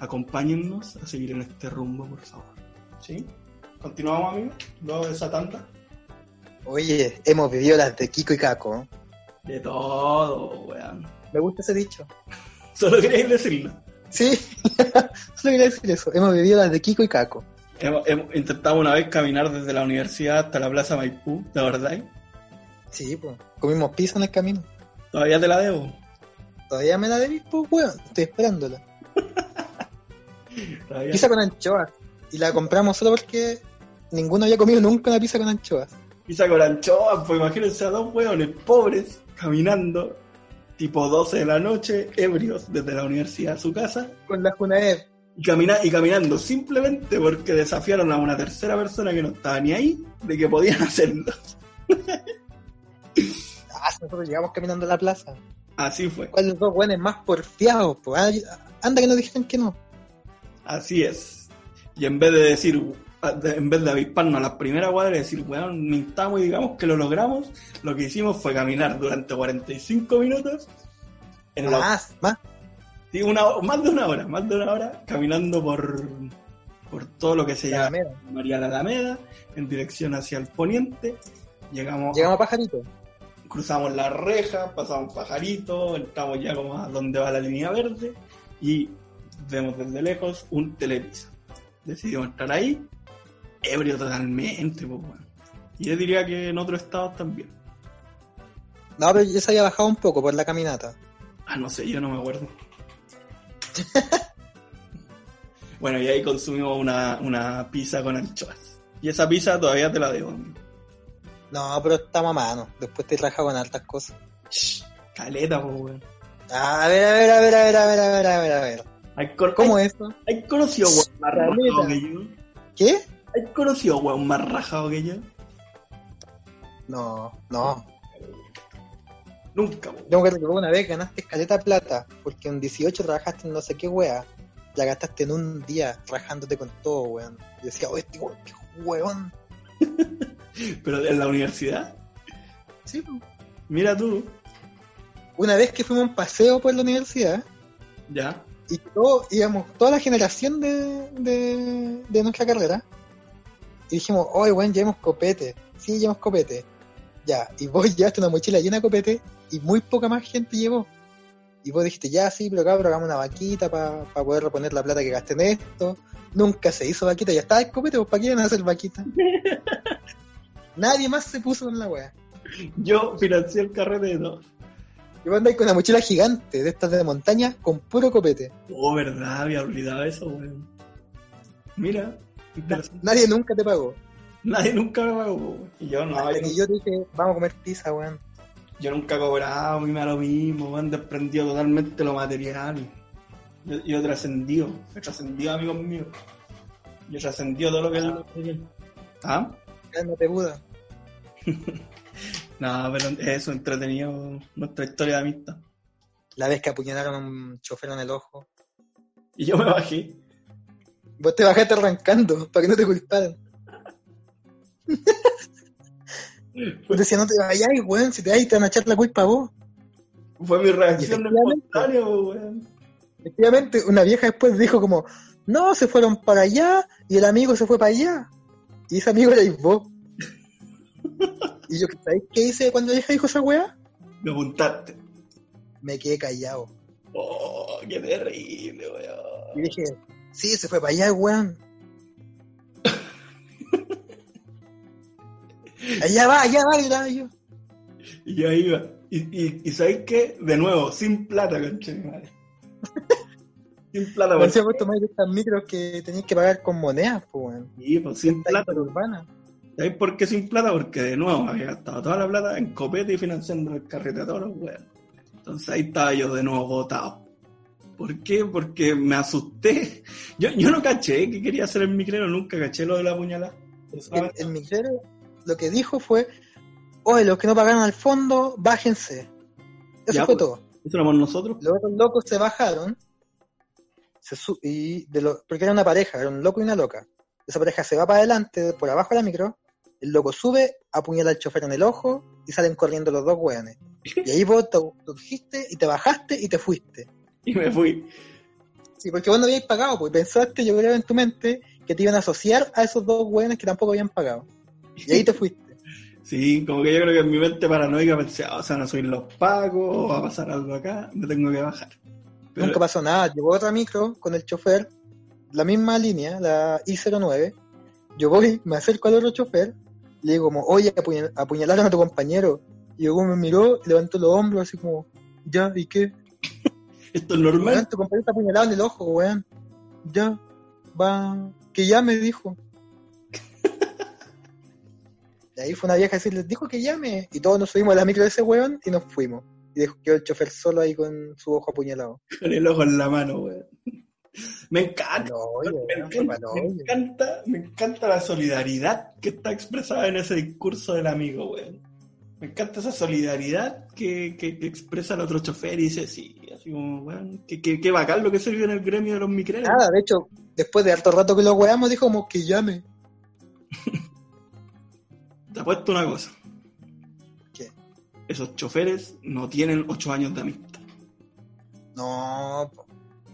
Acompáñennos a seguir en este rumbo, por favor. ¿Sí? ¿Continuamos, amigos? Luego de esa tanda. Oye, hemos vivido las de Kiko y Caco. De todo, weón. Me gusta ese dicho. *laughs* Solo queréis decirlo. Sí, *laughs* solo quería decir eso. Hemos vivido las de Kiko y Caco. Hemos, hemos intentado una vez caminar desde la universidad hasta la plaza Maipú, ¿de verdad? Sí, pues. Comimos pizza en el camino. Todavía te la debo. Todavía me la debís, pues, weón. Estoy esperándola. *laughs* Pizza con anchoas. Y la compramos solo porque ninguno había comido nunca una pizza con anchoas. Pizza con anchoas, pues imagínense a dos hueones pobres caminando tipo 12 de la noche, ebrios desde la universidad a su casa Con la Junaed. y, camina y caminando simplemente porque desafiaron a una tercera persona que no estaba ni ahí de que podían *laughs* hacerlo. Ah, nosotros llegamos caminando a la plaza. Así fue, ¿Cuáles los dos weones más porfiados? Pues? Ah, Anda que nos dijeron que no. así es. Y en vez de decir, en vez de avisparnos a las primeras cuadras y decir, weón, mintamos y digamos que lo logramos, lo que hicimos fue caminar durante 45 minutos en la Más, más. Sí, una, más de una hora, más de una hora caminando por, por todo lo que se La llama Alameda. María la Alameda, en dirección hacia el poniente. Llegamos, Llegamos a Pajarito. cruzamos la reja, pasamos pajarito, entramos ya como a donde va la línea verde y vemos desde lejos un telepisa. Decidimos entrar ahí, ebrio totalmente, pues, bueno. Y yo diría que en otros estados también. No, pero ya se había bajado un poco por la caminata. Ah, no sé, yo no me acuerdo. *laughs* bueno, y ahí consumimos una, una pizza con anchoas. Y esa pizza todavía te la debo. amigo. No, pero estamos a mano. Después te raja con altas cosas. Shh, caleta, pues, weón. A ver, a ver, a ver, a ver, a ver, a ver, a ver, a ver. ¿Hay, con- ¿Cómo es eso? hay conocido weón? ¿Qué? ¿Hay conocido weón más rajado que yo? No, no. Nunca, weón. Yo me acuerdo que una vez ganaste escaleta plata, porque en 18 trabajaste en no sé qué wea. La gastaste en un día rajándote con todo, weón. Y decía, oh, este weón, qué weón. *laughs* Pero en la universidad, Sí, mira tú, Una vez que fuimos a un paseo por la universidad, ya. y todos íbamos, toda la generación de, de, de nuestra carrera, y dijimos, oye, weón, llevamos copete. Sí, llevamos copete. Ya, y vos *laughs* llevaste una mochila llena de copete, y muy poca más gente llevó. Y vos dijiste, ya, sí, pero cabrón, hagamos una vaquita para poder reponer la plata que gasté en esto. Nunca se hizo vaquita, ya estaba el copete, pues ¿para qué iban a hacer vaquita? *laughs* Nadie más se puso en la wea. Yo financié el carrete de todo. Y vos andáis con una mochila gigante de estas de montaña con puro copete. Oh, verdad, había olvidado eso, weón. Mira, Nadie nunca te pagó. Nadie nunca me pagó, weón. Y yo no, yo, yo dije, vamos a comer pizza, weón. yo nunca he cobrado, a mí me lo mismo, han desprendido totalmente lo material. Yo, yo trascendido, he trascendido, amigos míos. Yo trascendido todo lo que es lo material. ¿Ah? Cálmate, Buda. *laughs* No, pero eso, entretenido nuestra historia de amistad. La vez que apuñalaron a un chofer en el ojo. Y yo me bajé. Vos te bajaste arrancando para que no te culparan. Pues *laughs* decía, no te vayas, weón, si te vas te van a echar la culpa a vos. Fue mi reacción espontánea, weón. Efectivamente, una vieja después dijo como, no, se fueron para allá y el amigo se fue para allá. Y ese amigo erais vos. *laughs* Y yo, ¿sabéis qué hice cuando la vieja dijo esa weá? Me apuntaste. Me quedé callado. Oh, qué terrible, Y weón. dije, sí, se fue para allá, weón. *laughs* allá va, allá va, gritaba yo. Y yo iba. Y, y, y ¿sabéis qué? De nuevo, sin plata, concha de mi madre. *laughs* sin plata, porque... decía, vos tomáis de estas micros que tenéis que pagar con monedas, pues, weón. Sí, pues sin plata. interurbana. ¿Sabéis por qué sin plata? Porque de nuevo había gastado toda la plata en copete y financiando el carrete a todos los weón. Entonces ahí estaba yo de nuevo botado. ¿Por qué? Porque me asusté. Yo, yo no caché que quería hacer el micrero, nunca caché lo de la puñalada. El, el micrero lo que dijo fue, oye, los que no pagaron al fondo, bájense. Eso Ya, fue pues. todo. Eso éramos nosotros. Los otros locos se bajaron, se y de lo, porque era una pareja, era un loco y una loca. Esa pareja se va para adelante, por abajo de la micro, el loco sube, apuñala al chofer en el ojo y salen corriendo los dos weones. *laughs* Y ahí vos te surgiste y te bajaste y te fuiste. Y me fui. Sí, porque vos no habíais pagado, pues pensaste, yo creo en tu mente, que te iban a asociar a esos dos weones que tampoco habían pagado. Y ahí te fuiste. *laughs* Sí, como que yo creo que en mi mente paranoica pensé, ah, o sea, no soy los pagos, va a pasar algo acá, me tengo que bajar. Pero- Nunca pasó nada. Llegó otra micro con el chofer, la misma línea, la I09. Yo voy, me acerco al otro chofer, le digo como, oye, apuñal- apuñalaron a tu compañero. Y luego me miró, levantó los hombros así como, ya, ¿y qué? Esto es normal. Weón, tu compañero está apuñalado en el ojo, weón. Ya, va, que ya me dijo. *laughs* y ahí fue una vieja a decirle, dijo que llame. Y todos nos subimos a la micro de ese weón y nos fuimos. Y dejó quedó el chofer solo ahí con su ojo apuñalado. Con el ojo en la mano, weón. Me encanta. Me encanta, me encanta la solidaridad que está expresada en ese discurso del amigo, weón. Me encanta esa solidaridad que, que, que expresa el otro chofer y dice, sí, así como, que, que bacán lo que se vive en el gremio de los micreros. Nada, de hecho, después de harto rato que lo weamos, dijo como que llame. *laughs* Te apuesto una cosa. ¿Qué? Esos choferes no tienen ocho años de amistad. No,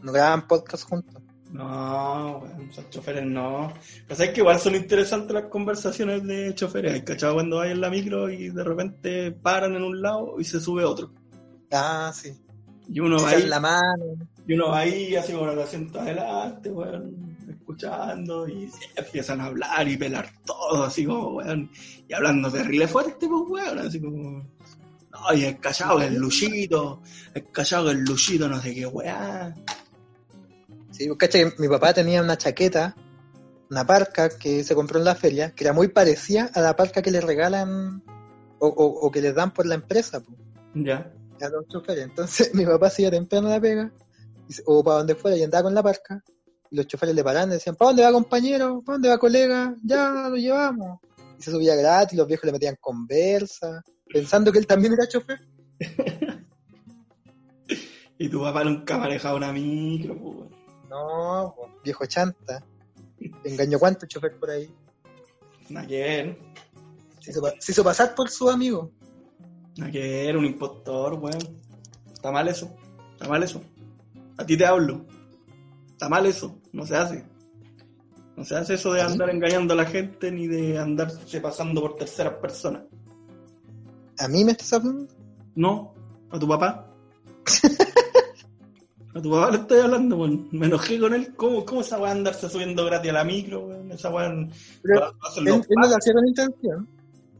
no graban podcast juntos. No, weón, esos choferes no. Pero sabes que igual son interesantes las conversaciones de choferes. ¿Hay cachado cuando hay en la micro y de repente paran en un lado y se sube otro? Ah, sí. Y uno va ahí, la mano. y uno va ahí así con el asiento adelante, weón, escuchando y empiezan a hablar y pelar todo, así como, weón, y hablando terrible fuerte, pues, weón, así como, no, y el callado el luchito, el callado el luchito, no sé qué, weón. Sí, pues, cacha que mi papá tenía una chaqueta, una parca que se compró en la feria, que era muy parecida a la parca que le regalan o, o- o que les dan por la empresa, po, Ya. A los choferes. Entonces *laughs* mi papá se iba temprano a la pega, o para donde fuera, y andaba con la parca, y los choferes le paraban y decían, ¿para dónde va compañero? ¿Para dónde va colega? Ya lo llevamos. Y se subía gratis, los viejos le metían conversa, pensando que él también era chofer. *laughs* Y tu papá nunca manejaba una micro, pues. No, viejo chanta. Engañó cuánto chofer por ahí. Ver, Se hizo, se hizo pasar por su amigo. Nada que ver, un impostor, weón. Está mal eso, está mal eso. A ti te hablo. Está mal eso, no se hace. No se hace eso de andar engañando a la gente ni de andarse pasando por terceras personas. ¿A mí me estás hablando? No, a tu papá. *laughs* A tu papá le estoy hablando, weón. Me enojé con él. ¿Cómo, cómo esa weá andarse subiendo gratis a la micro, weón? Esa weá no Pero Él, no lo hacía con intención.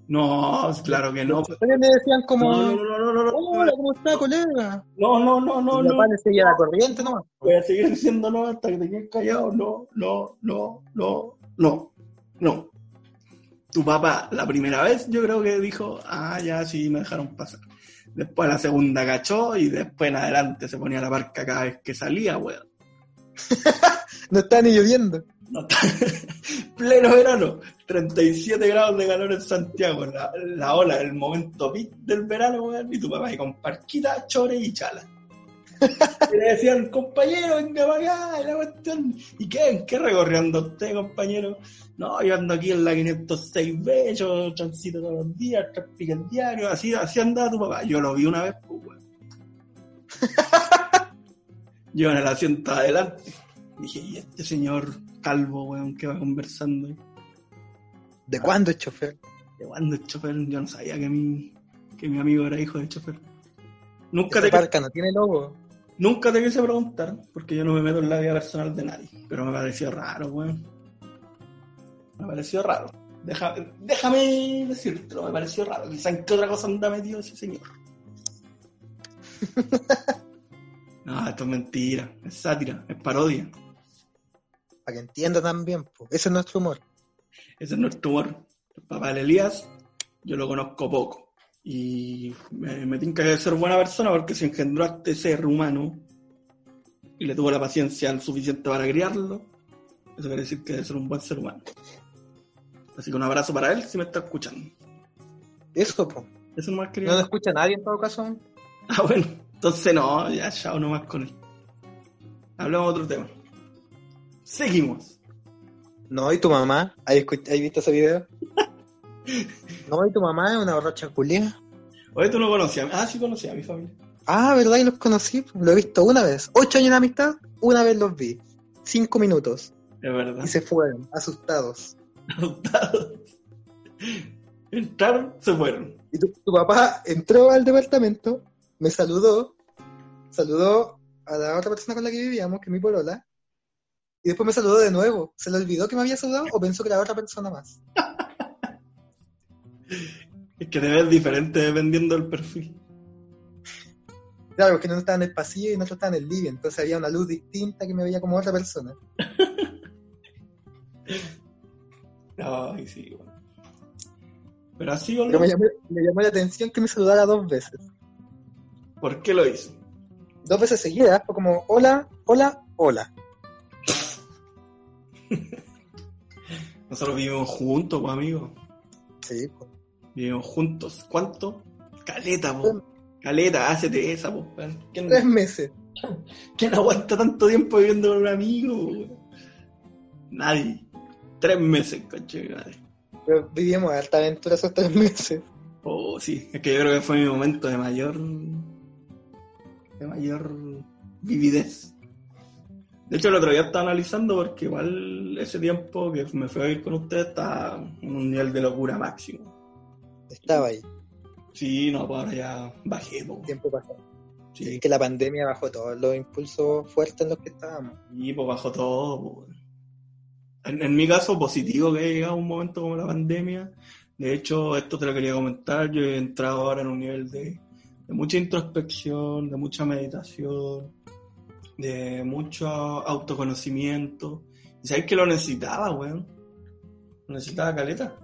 No, claro que no. Choferes le decían como, No, no, no, no, no, hola, ¿cómo está, colega? no, no, no, no, no. papá le seguía la corriente nomás. Voy a seguir diciendo no hasta que te quedes callado. No, no, no, no, no, no. Tu papá, la primera vez, yo creo que dijo, ah, ya sí, me dejaron pasar. Después la segunda cachó y después en adelante se ponía la parca cada vez que salía, weón. *laughs* No está ni lloviendo. No está- *laughs* Pleno verano, 37 grados de calor en Santiago, la, la ola, el momento beat del verano, weón, y tu papá ahí con parquita, chore y chala. *laughs* Y le decían, compañero, venga para acá, y la cuestión. ¿Y qué? ¿En qué recorriendo usted, compañero? No, yo ando aquí en la 506B, yo transito todos los días, tráfico el diario, así, así andaba tu papá. Yo lo vi una vez, pues, weón. *laughs* Yo en el asiento adelante. Dije, ¿y este señor calvo, weón, que va conversando? ¿De cuándo es chofer? ¿De cuándo es chofer? Yo no sabía que mi, que mi amigo era hijo de chofer. Nunca te, parca no tiene logo. nunca te quise preguntar, porque yo no me meto en la vida personal de nadie. Pero me pareció raro, weón. Me pareció raro. Deja- déjame decírtelo, me pareció raro. Quizá en qué otra cosa anda metido ese señor. *laughs* no, esto es mentira, es sátira, es parodia. Para que entienda también. po. Ese es nuestro humor. Ese es nuestro humor. El papá de Elías, yo lo conozco poco. Y me, me tinca que debe ser buena persona porque se engendró a este ser humano y le tuvo la paciencia suficiente para criarlo. Eso quiere decir que debe ser un buen ser humano. Así que un abrazo para él si me está escuchando. Eso, po. Eso no más No lo escucha nadie en todo caso. Ah, bueno. Entonces no, ya chao nomás con él. Hablamos de otro tema. Seguimos. No, ¿y tu mamá? ¿Has, visto ese video? *laughs* No, ¿y tu mamá es una borracha culia? Oye, tú no conocías. Ah, sí conocía a mi familia. Ah, ¿verdad? Y los conocí. po. Lo he visto una vez. Ocho años de amistad, una vez los vi. Cinco minutos. Es verdad. Y se fueron, asustados. adoptados. *laughs* Entraron, se fueron. Y tu, tu papá entró al departamento, me saludó, saludó a la otra persona con la que vivíamos, que es mi polola, y después me saludó de nuevo. ¿Se le olvidó que me había saludado o pensó que era otra persona más? *laughs* Es que te ves diferente dependiendo del perfil. Claro, porque uno estaba en el pasillo y otro estaba en el living, entonces había una luz distinta que me veía como otra persona. *laughs* Ay, sí, bueno. Pero así, Pero me ¿no? llamó, me llamó la atención que me saludara dos veces. ¿por qué lo hizo? Dos veces seguidas, fue como, hola, hola, hola. Nosotros vivimos juntos, pues, amigo. Sí, pues. Vivimos juntos. ¿Cuánto? Caleta, po. Caleta, hácete esa, po. weón. ¿Quién, tres meses. *laughs* quién aguanta tanto tiempo viviendo con un amigo? Nadie. Tres meses, coche, madre. Pero vivimos harta aventura esos tres meses. Oh, sí. Es que yo creo que fue mi momento de mayor. de mayor vividez. De hecho, el otro día estaba analizando porque igual ese tiempo que me fui a vivir con ustedes estaba en un nivel de locura máximo. Estaba ahí, Sí, no, pues ahora ya bajé, po. tiempo pasado. Sí, que la pandemia bajó todos los impulsos fuertes en los que estábamos. Y pues bajó todo. po. En, en mi caso, positivo que haya llegado un momento como la pandemia. De hecho, esto te lo quería comentar. Yo he entrado ahora en un nivel de, de mucha introspección, de mucha meditación, de mucho autoconocimiento. Y sabes que lo necesitaba, weón. Necesitaba caleta.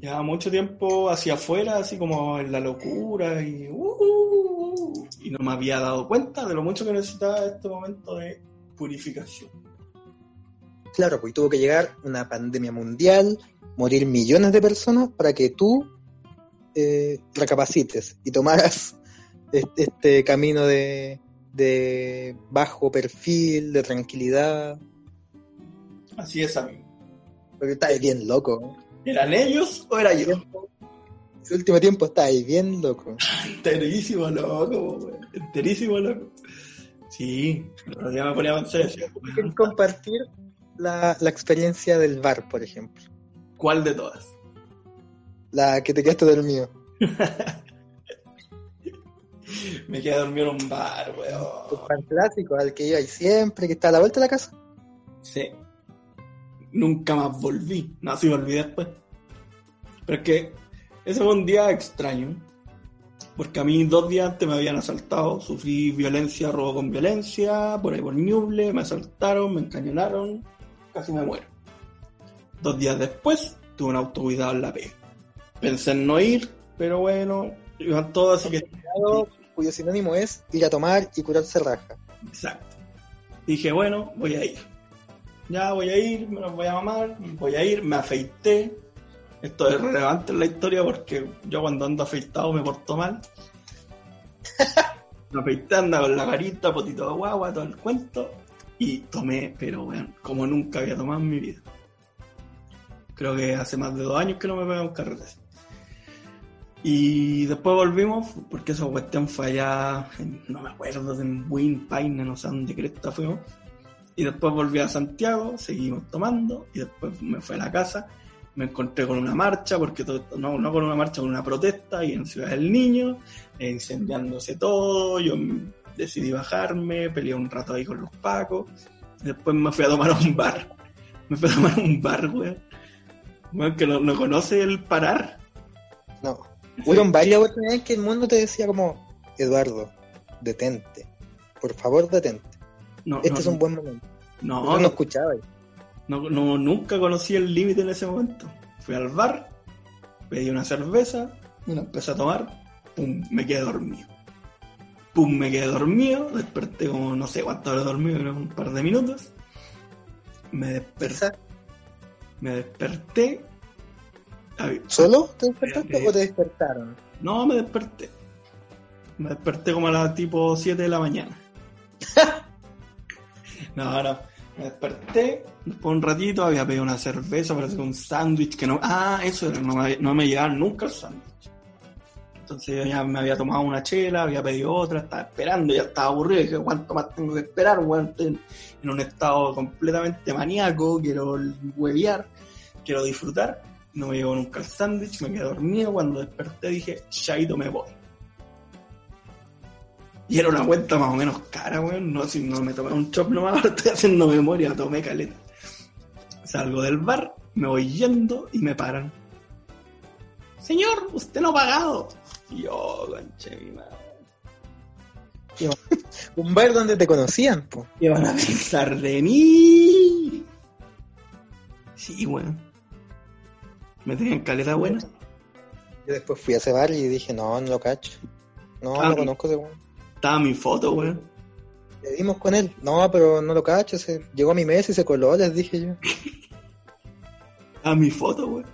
Llevaba mucho tiempo hacia afuera, así como en la locura y, uh, uh, uh, y no me había dado cuenta de lo mucho que necesitaba este momento de purificación. Claro, pues tuvo que llegar una pandemia mundial, morir millones de personas para que tú eh, recapacites y tomaras *laughs* este, este camino de, de bajo perfil, de tranquilidad. Así es, amigo. Porque estás bien loco. ¿eh? ¿Eran ellos o era yo? Ese último tiempo estás bien loco. Enterísimo loco. Enterísimo loco. Sí, ya me ponía a compartir la, la experiencia del bar, por ejemplo. ¿Cuál de todas? La que te quedaste dormido. *laughs* Me quedé dormido en un bar, weón. bar clásico al que iba ahí siempre, que está a la vuelta de la casa. Sí. Nunca más volví. No, sí volví después. Pero es que ese fue un día extraño. Porque a mí dos días antes me habían asaltado. Sufrí violencia, robo con violencia. Por ahí por Ñuble. Me asaltaron, me encañonaron. Casi me muero. Dos días después tuve un autocuidado en la P. Pensé en no ir, pero bueno. Iban todos así que... Cuyo sinónimo es ir a tomar y curarse raja. Exacto. Dije, bueno, voy a ir. Ya voy a ir, me los voy a mamar, voy a ir, me afeité. Esto es relevante en la historia porque yo cuando ando afeitado me porto mal. *laughs* Me afeité, anda con la carita, potito de guagua, todo el cuento. Y tomé, pero bueno, como nunca había tomado en mi vida. Creo que hace más de dos años que no me pega un carrete. Y después volvimos, porque esa cuestión fue allá, en- no me acuerdo, en Win, Paine, no sé dónde cresta fuimos. Y después volví a Santiago, seguimos tomando, y después me fui a la casa, me encontré con una marcha, porque todo no, no con una marcha, con una protesta, y en Ciudad del Niño, eh, incendiándose todo, yo decidí bajarme, peleé un rato ahí con los pacos, después me fui a tomar a un bar. Me fui a tomar a un bar, weón. Weón, que no, no conoce el parar. No. Hubieron varias oportunidades que el mundo te decía como, Eduardo, detente. Por favor, detente. No, Este no, es un buen momento. no, no, no, lo escuchaba. No, no, nunca conocí el límite en ese momento. Fui al bar, pedí una cerveza, me la empecé a tomar, pum, me quedé dormido. Pum, me quedé dormido, desperté como no sé cuánto habré dormido, un par de minutos. Me desperté, me desperté. ¿Solo te despertaste o te despertaron? No, me desperté. Me desperté como a las tipo 7 de la mañana. *laughs* no, no. Me desperté, después un ratito había pedido una cerveza, parece que un sándwich que no... Ah, eso era, no me, no me llegaban nunca el sándwich. Entonces yo ya me había tomado una chela, había pedido otra, estaba esperando, ya estaba aburrido, dije, ¿cuánto más tengo que esperar? Estoy en, en un estado completamente maníaco, quiero huevear, quiero disfrutar. No me llegó nunca el sándwich, me quedé dormido, cuando desperté dije, Shaito me voy. Y era una cuenta más o menos cara, weón. No, si no me tomé un chop nomás, ahora *laughs* estoy haciendo memoria, tomé caleta. Salgo del bar, me voy yendo y me paran. Señor, usted no ha pagado. Y yo, conche mi madre. *laughs* Un bar donde te conocían, po. ¿Qué van a pensar de mí? Sí, weón. Me tenían caleta buena. Yo después fui a ese bar y dije, no, no lo cacho. No, Ah, no conozco ese weón. Estaba mi foto, weón. Le dimos con él. No, pero no lo cacho. Se... Llegó a mi mesa y se coló, les dije yo. Estaba mi foto, weón.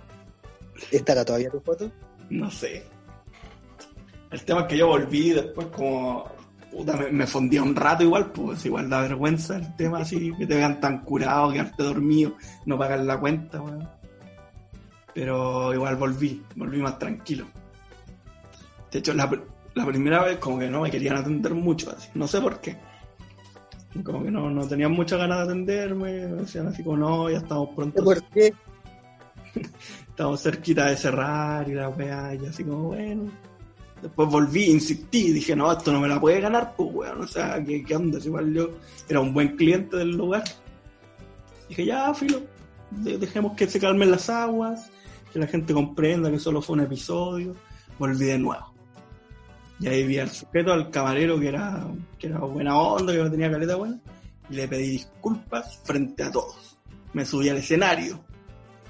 ¿Estará todavía tu foto? No sé. El tema es que yo volví después como... Puta, me, me fondía un rato igual, pues igual da vergüenza el tema así, que te vean tan curado, quedarte dormido, no pagar la cuenta, weón. Pero igual volví, volví más tranquilo. De hecho, la, la primera vez como que no me querían atender mucho, así, no sé por qué. Como que no, no tenían muchas ganas de atenderme, me decían así como, no, ya estamos pronto ¿Por qué? *laughs* estamos cerquita de cerrar y la weá, y así como, bueno. Después volví, insistí, dije, no, esto no me la puede ganar, pues weón, o sea, ¿qué, qué onda? Si igual yo era un buen cliente del lugar. Dije, ya, filo, de- dejemos que se calmen las aguas, que la gente comprenda que solo fue un episodio. Volví de nuevo. Y ahí vi al sujeto, al camarero que era, que era buena onda, que no tenía caleta buena, y le pedí disculpas frente a todos. Me subí al escenario,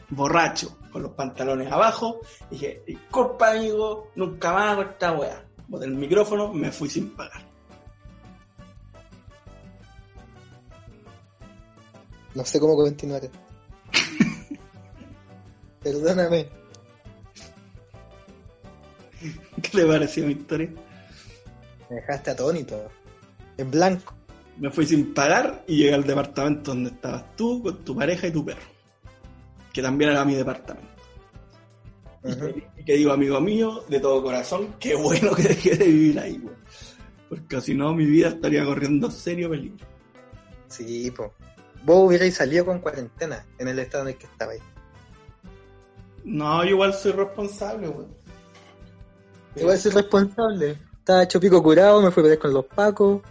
borracho, con los pantalones abajo. Dije, disculpa amigo, nunca más hago esta weá. Boté el micrófono, me fui sin pagar. No sé cómo continuar. Perdóname. *laughs* ¿Qué te pareció mi historia? Me dejaste atónito. En blanco. Me fui sin pagar y llegué al departamento donde estabas tú, con tu pareja y tu perro. Que también era mi departamento. Ujú. Y que digo, amigo mío, de todo corazón, qué bueno que dejé de vivir ahí, weón. Porque si no, mi vida estaría corriendo serio peligro. Sí, po. Vos hubierais salido con cuarentena en el estado en el que estabais. No, yo igual soy responsable, weón. Igual soy responsable. Estaba hecho pico curado, me fui a pelear con los pacos.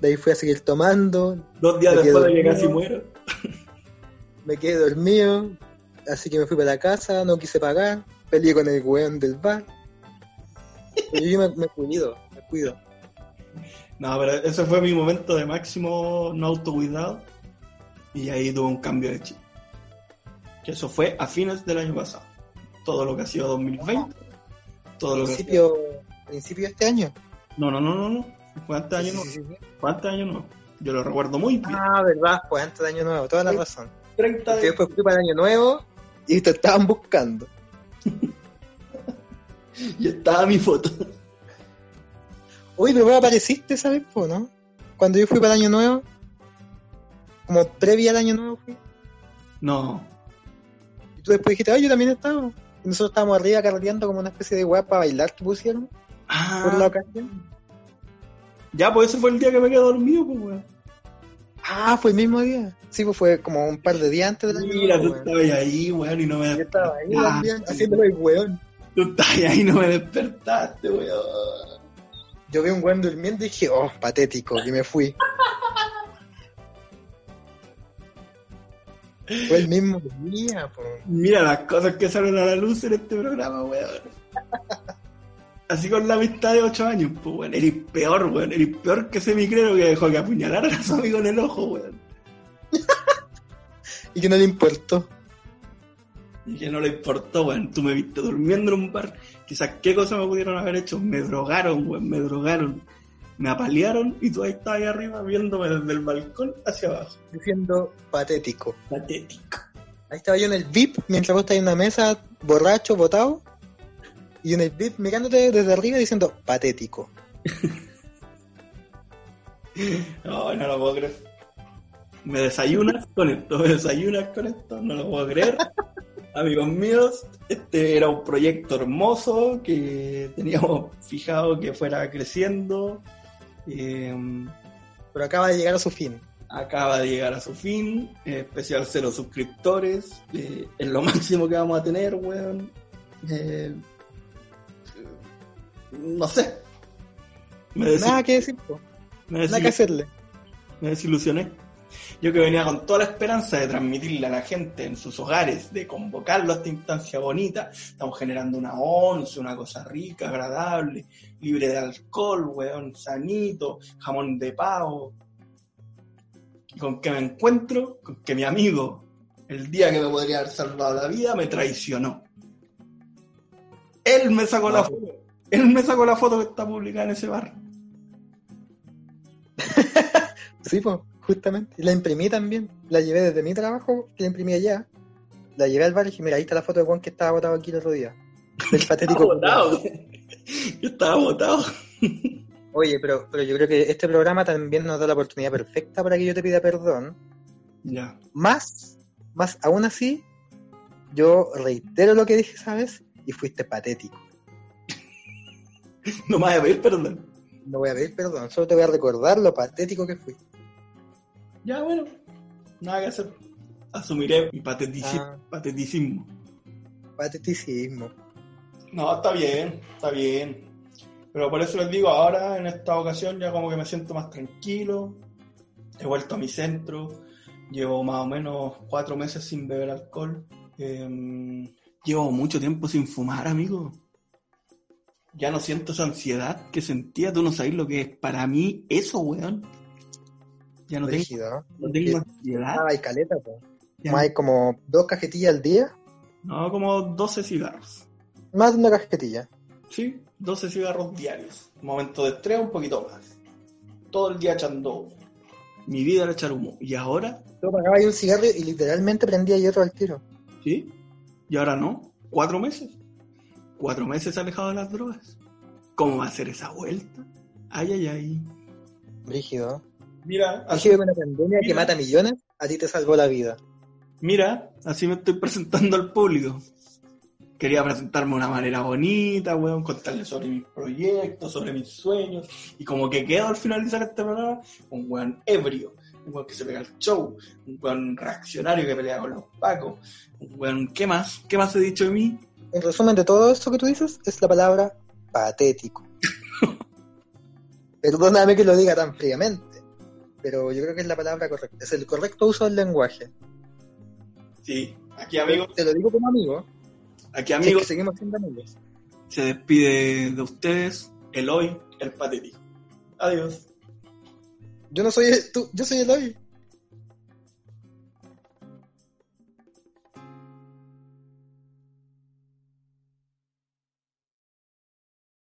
De ahí fui a seguir tomando. Dos días después de que casi muero. Me quedé dormido. Así que me fui para la casa, no quise pagar. Peleé con el weón del bar. Pero yo me, me cuido, me cuido. No, pero ese fue mi momento de máximo no autocuidado. Y ahí tuve un cambio de chip. Que eso fue a fines del año pasado. Todo lo que ha sido 2020. Todo lo que ha sido... Principio, principio de este año. No, no, no, no, no. Fue antes de año nuevo. Sí, sí, sí. Fue antes de año nuevo. Yo lo recuerdo muy bien. Ah, verdad, pues antes de año nuevo, toda la razón. 30 Porque de... después fui para el año nuevo y te estaban buscando. *laughs* Y estaba mi foto. Uy, pero vos apareciste esa vez, po, ¿no? Cuando yo fui para el año nuevo, como previa al año nuevo fui. No. Tú después dijiste, ay, yo también estaba. Y nosotros estábamos arriba carreteando como una especie de weá para bailar que pusieron por la Ah, ocasión. ya, pues ese fue el día que me quedé dormido, pues, weón. Ah, fue el mismo día. Sí, pues fue como un par de días antes del año Mira, tú estabas ahí, weón, y no me Yo estaba ahí Ah, también, haciéndolo el weón. Tú estabas ahí y no me despertaste, weón. Yo vi un weón durmiendo y dije, oh, patético, y me fui. Fue el mismo día, po. Mira las cosas que salen a la luz en este programa, weón. Así con la amistad de 8 años, pues, weón. Eres peor, weón. Eres peor que ese micrero que dejó que apuñalara a su amigo en el ojo, weón. *laughs* Y que no le importó. Y que no le importó, weón. Tú me viste durmiendo en un bar. Quizás qué cosa me pudieron haber hecho. Me drogaron, weón. Me drogaron. Me apalearon y tú ahí estabas ahí arriba viéndome desde el balcón hacia abajo. Diciendo patético. Patético. Ahí estaba yo en el VIP, mientras vos estabas en una mesa, borracho, botado. Y en el VIP mirándote desde arriba diciendo patético. *laughs* No, no lo puedo creer. Me desayunas con esto, me desayunas con esto, no lo puedo creer. *laughs* Amigos míos, este era un proyecto hermoso que teníamos fijado que fuera creciendo. Eh, Pero acaba de llegar a su fin. acaba de llegar a su fin. eh, especial cero suscriptores. eh, es lo *laughs* máximo que vamos a tener, weón. Eh, no sé. Me, Nada que decir, po. me nada que hacerle. me desilusioné. Yo que venía con toda la esperanza de transmitirle a la gente en sus hogares, de convocarlo a esta instancia bonita. Estamos generando una once, una cosa rica, agradable, libre de alcohol, weón, sanito, jamón de pavo. ¿Y con qué me encuentro? Con que mi amigo, el día que me podría haber salvado la vida, me traicionó. Él me sacó la foto. Él me sacó la foto que está publicada en ese bar. *laughs* Sí, pues, justamente. La imprimí también. La llevé desde mi trabajo, que la imprimí allá. La llevé al bar y dije, mira, ahí está la foto de Juan que estaba botado aquí el otro día. Del *laughs* patético. Estaba botado. Yo estaba botado. Oye, pero, pero yo creo que este programa también nos da la oportunidad perfecta para que yo te pida perdón. Ya. Más, más aún así, yo reitero lo que dije, ¿sabes? Y fuiste patético. *laughs* No me voy a pedir perdón. No voy a pedir perdón, solo te voy a recordar lo patético que fui. Ya, bueno. Nada que hacer. Asumiré mi patetici- Ah. pateticismo. Pateticismo. No, está bien, está bien. Pero por eso les digo, ahora en esta ocasión ya como que me siento más tranquilo. He vuelto a mi centro. Llevo más o menos cuatro meses sin beber alcohol. Em, llevo mucho tiempo sin fumar, amigo. Ya no siento esa ansiedad que sentía. Tú no sabes lo que es para mí eso, weón. Ya no tengo, Rígido, no tengo ansiedad. Ah, hay caleta. Ya Más hay como dos cajetillas al día, No, como 12 cigarros. más de una cajetilla. Sí, 12 cigarros diarios. Momento de estrés, un poquito más. Todo el día echando humo. Mi vida era echar humo. ¿Y ahora? Yo pagaba ahí un cigarro y literalmente prendía hierro al tiro. ¿Sí? ¿Y ahora no? ¿Cuatro meses? ¿Cuatro meses alejado de las drogas? ¿Cómo va a ser esa vuelta? Ay, ay, ay. Rígido. Mira, así, que una pandemia que Mira. mata millones, a ti te salvó la vida. mira, así me estoy *laughs* presentando al público. Quería presentarme de una manera bonita, weón, contarles sobre mis proyectos, sobre mis sueños. Y como que quedo al finalizar este programa, un weón ebrio, un weón que se pega al show, un weón reaccionario que pelea con los pacos, un weón, ¿qué más? ¿Qué más he dicho de mí? En resumen de todo esto que tú dices, es la palabra patético. *laughs* Perdóname que lo diga tan fríamente, pero yo creo que es la palabra correcta. Es el correcto uso del lenguaje. Sí, aquí amigos, Te lo digo como amigo, aquí es amigos, que seguimos siendo amigos. se despide de ustedes el hoy, el patético. Adiós. Yo no soy tú, yo soy el hoy.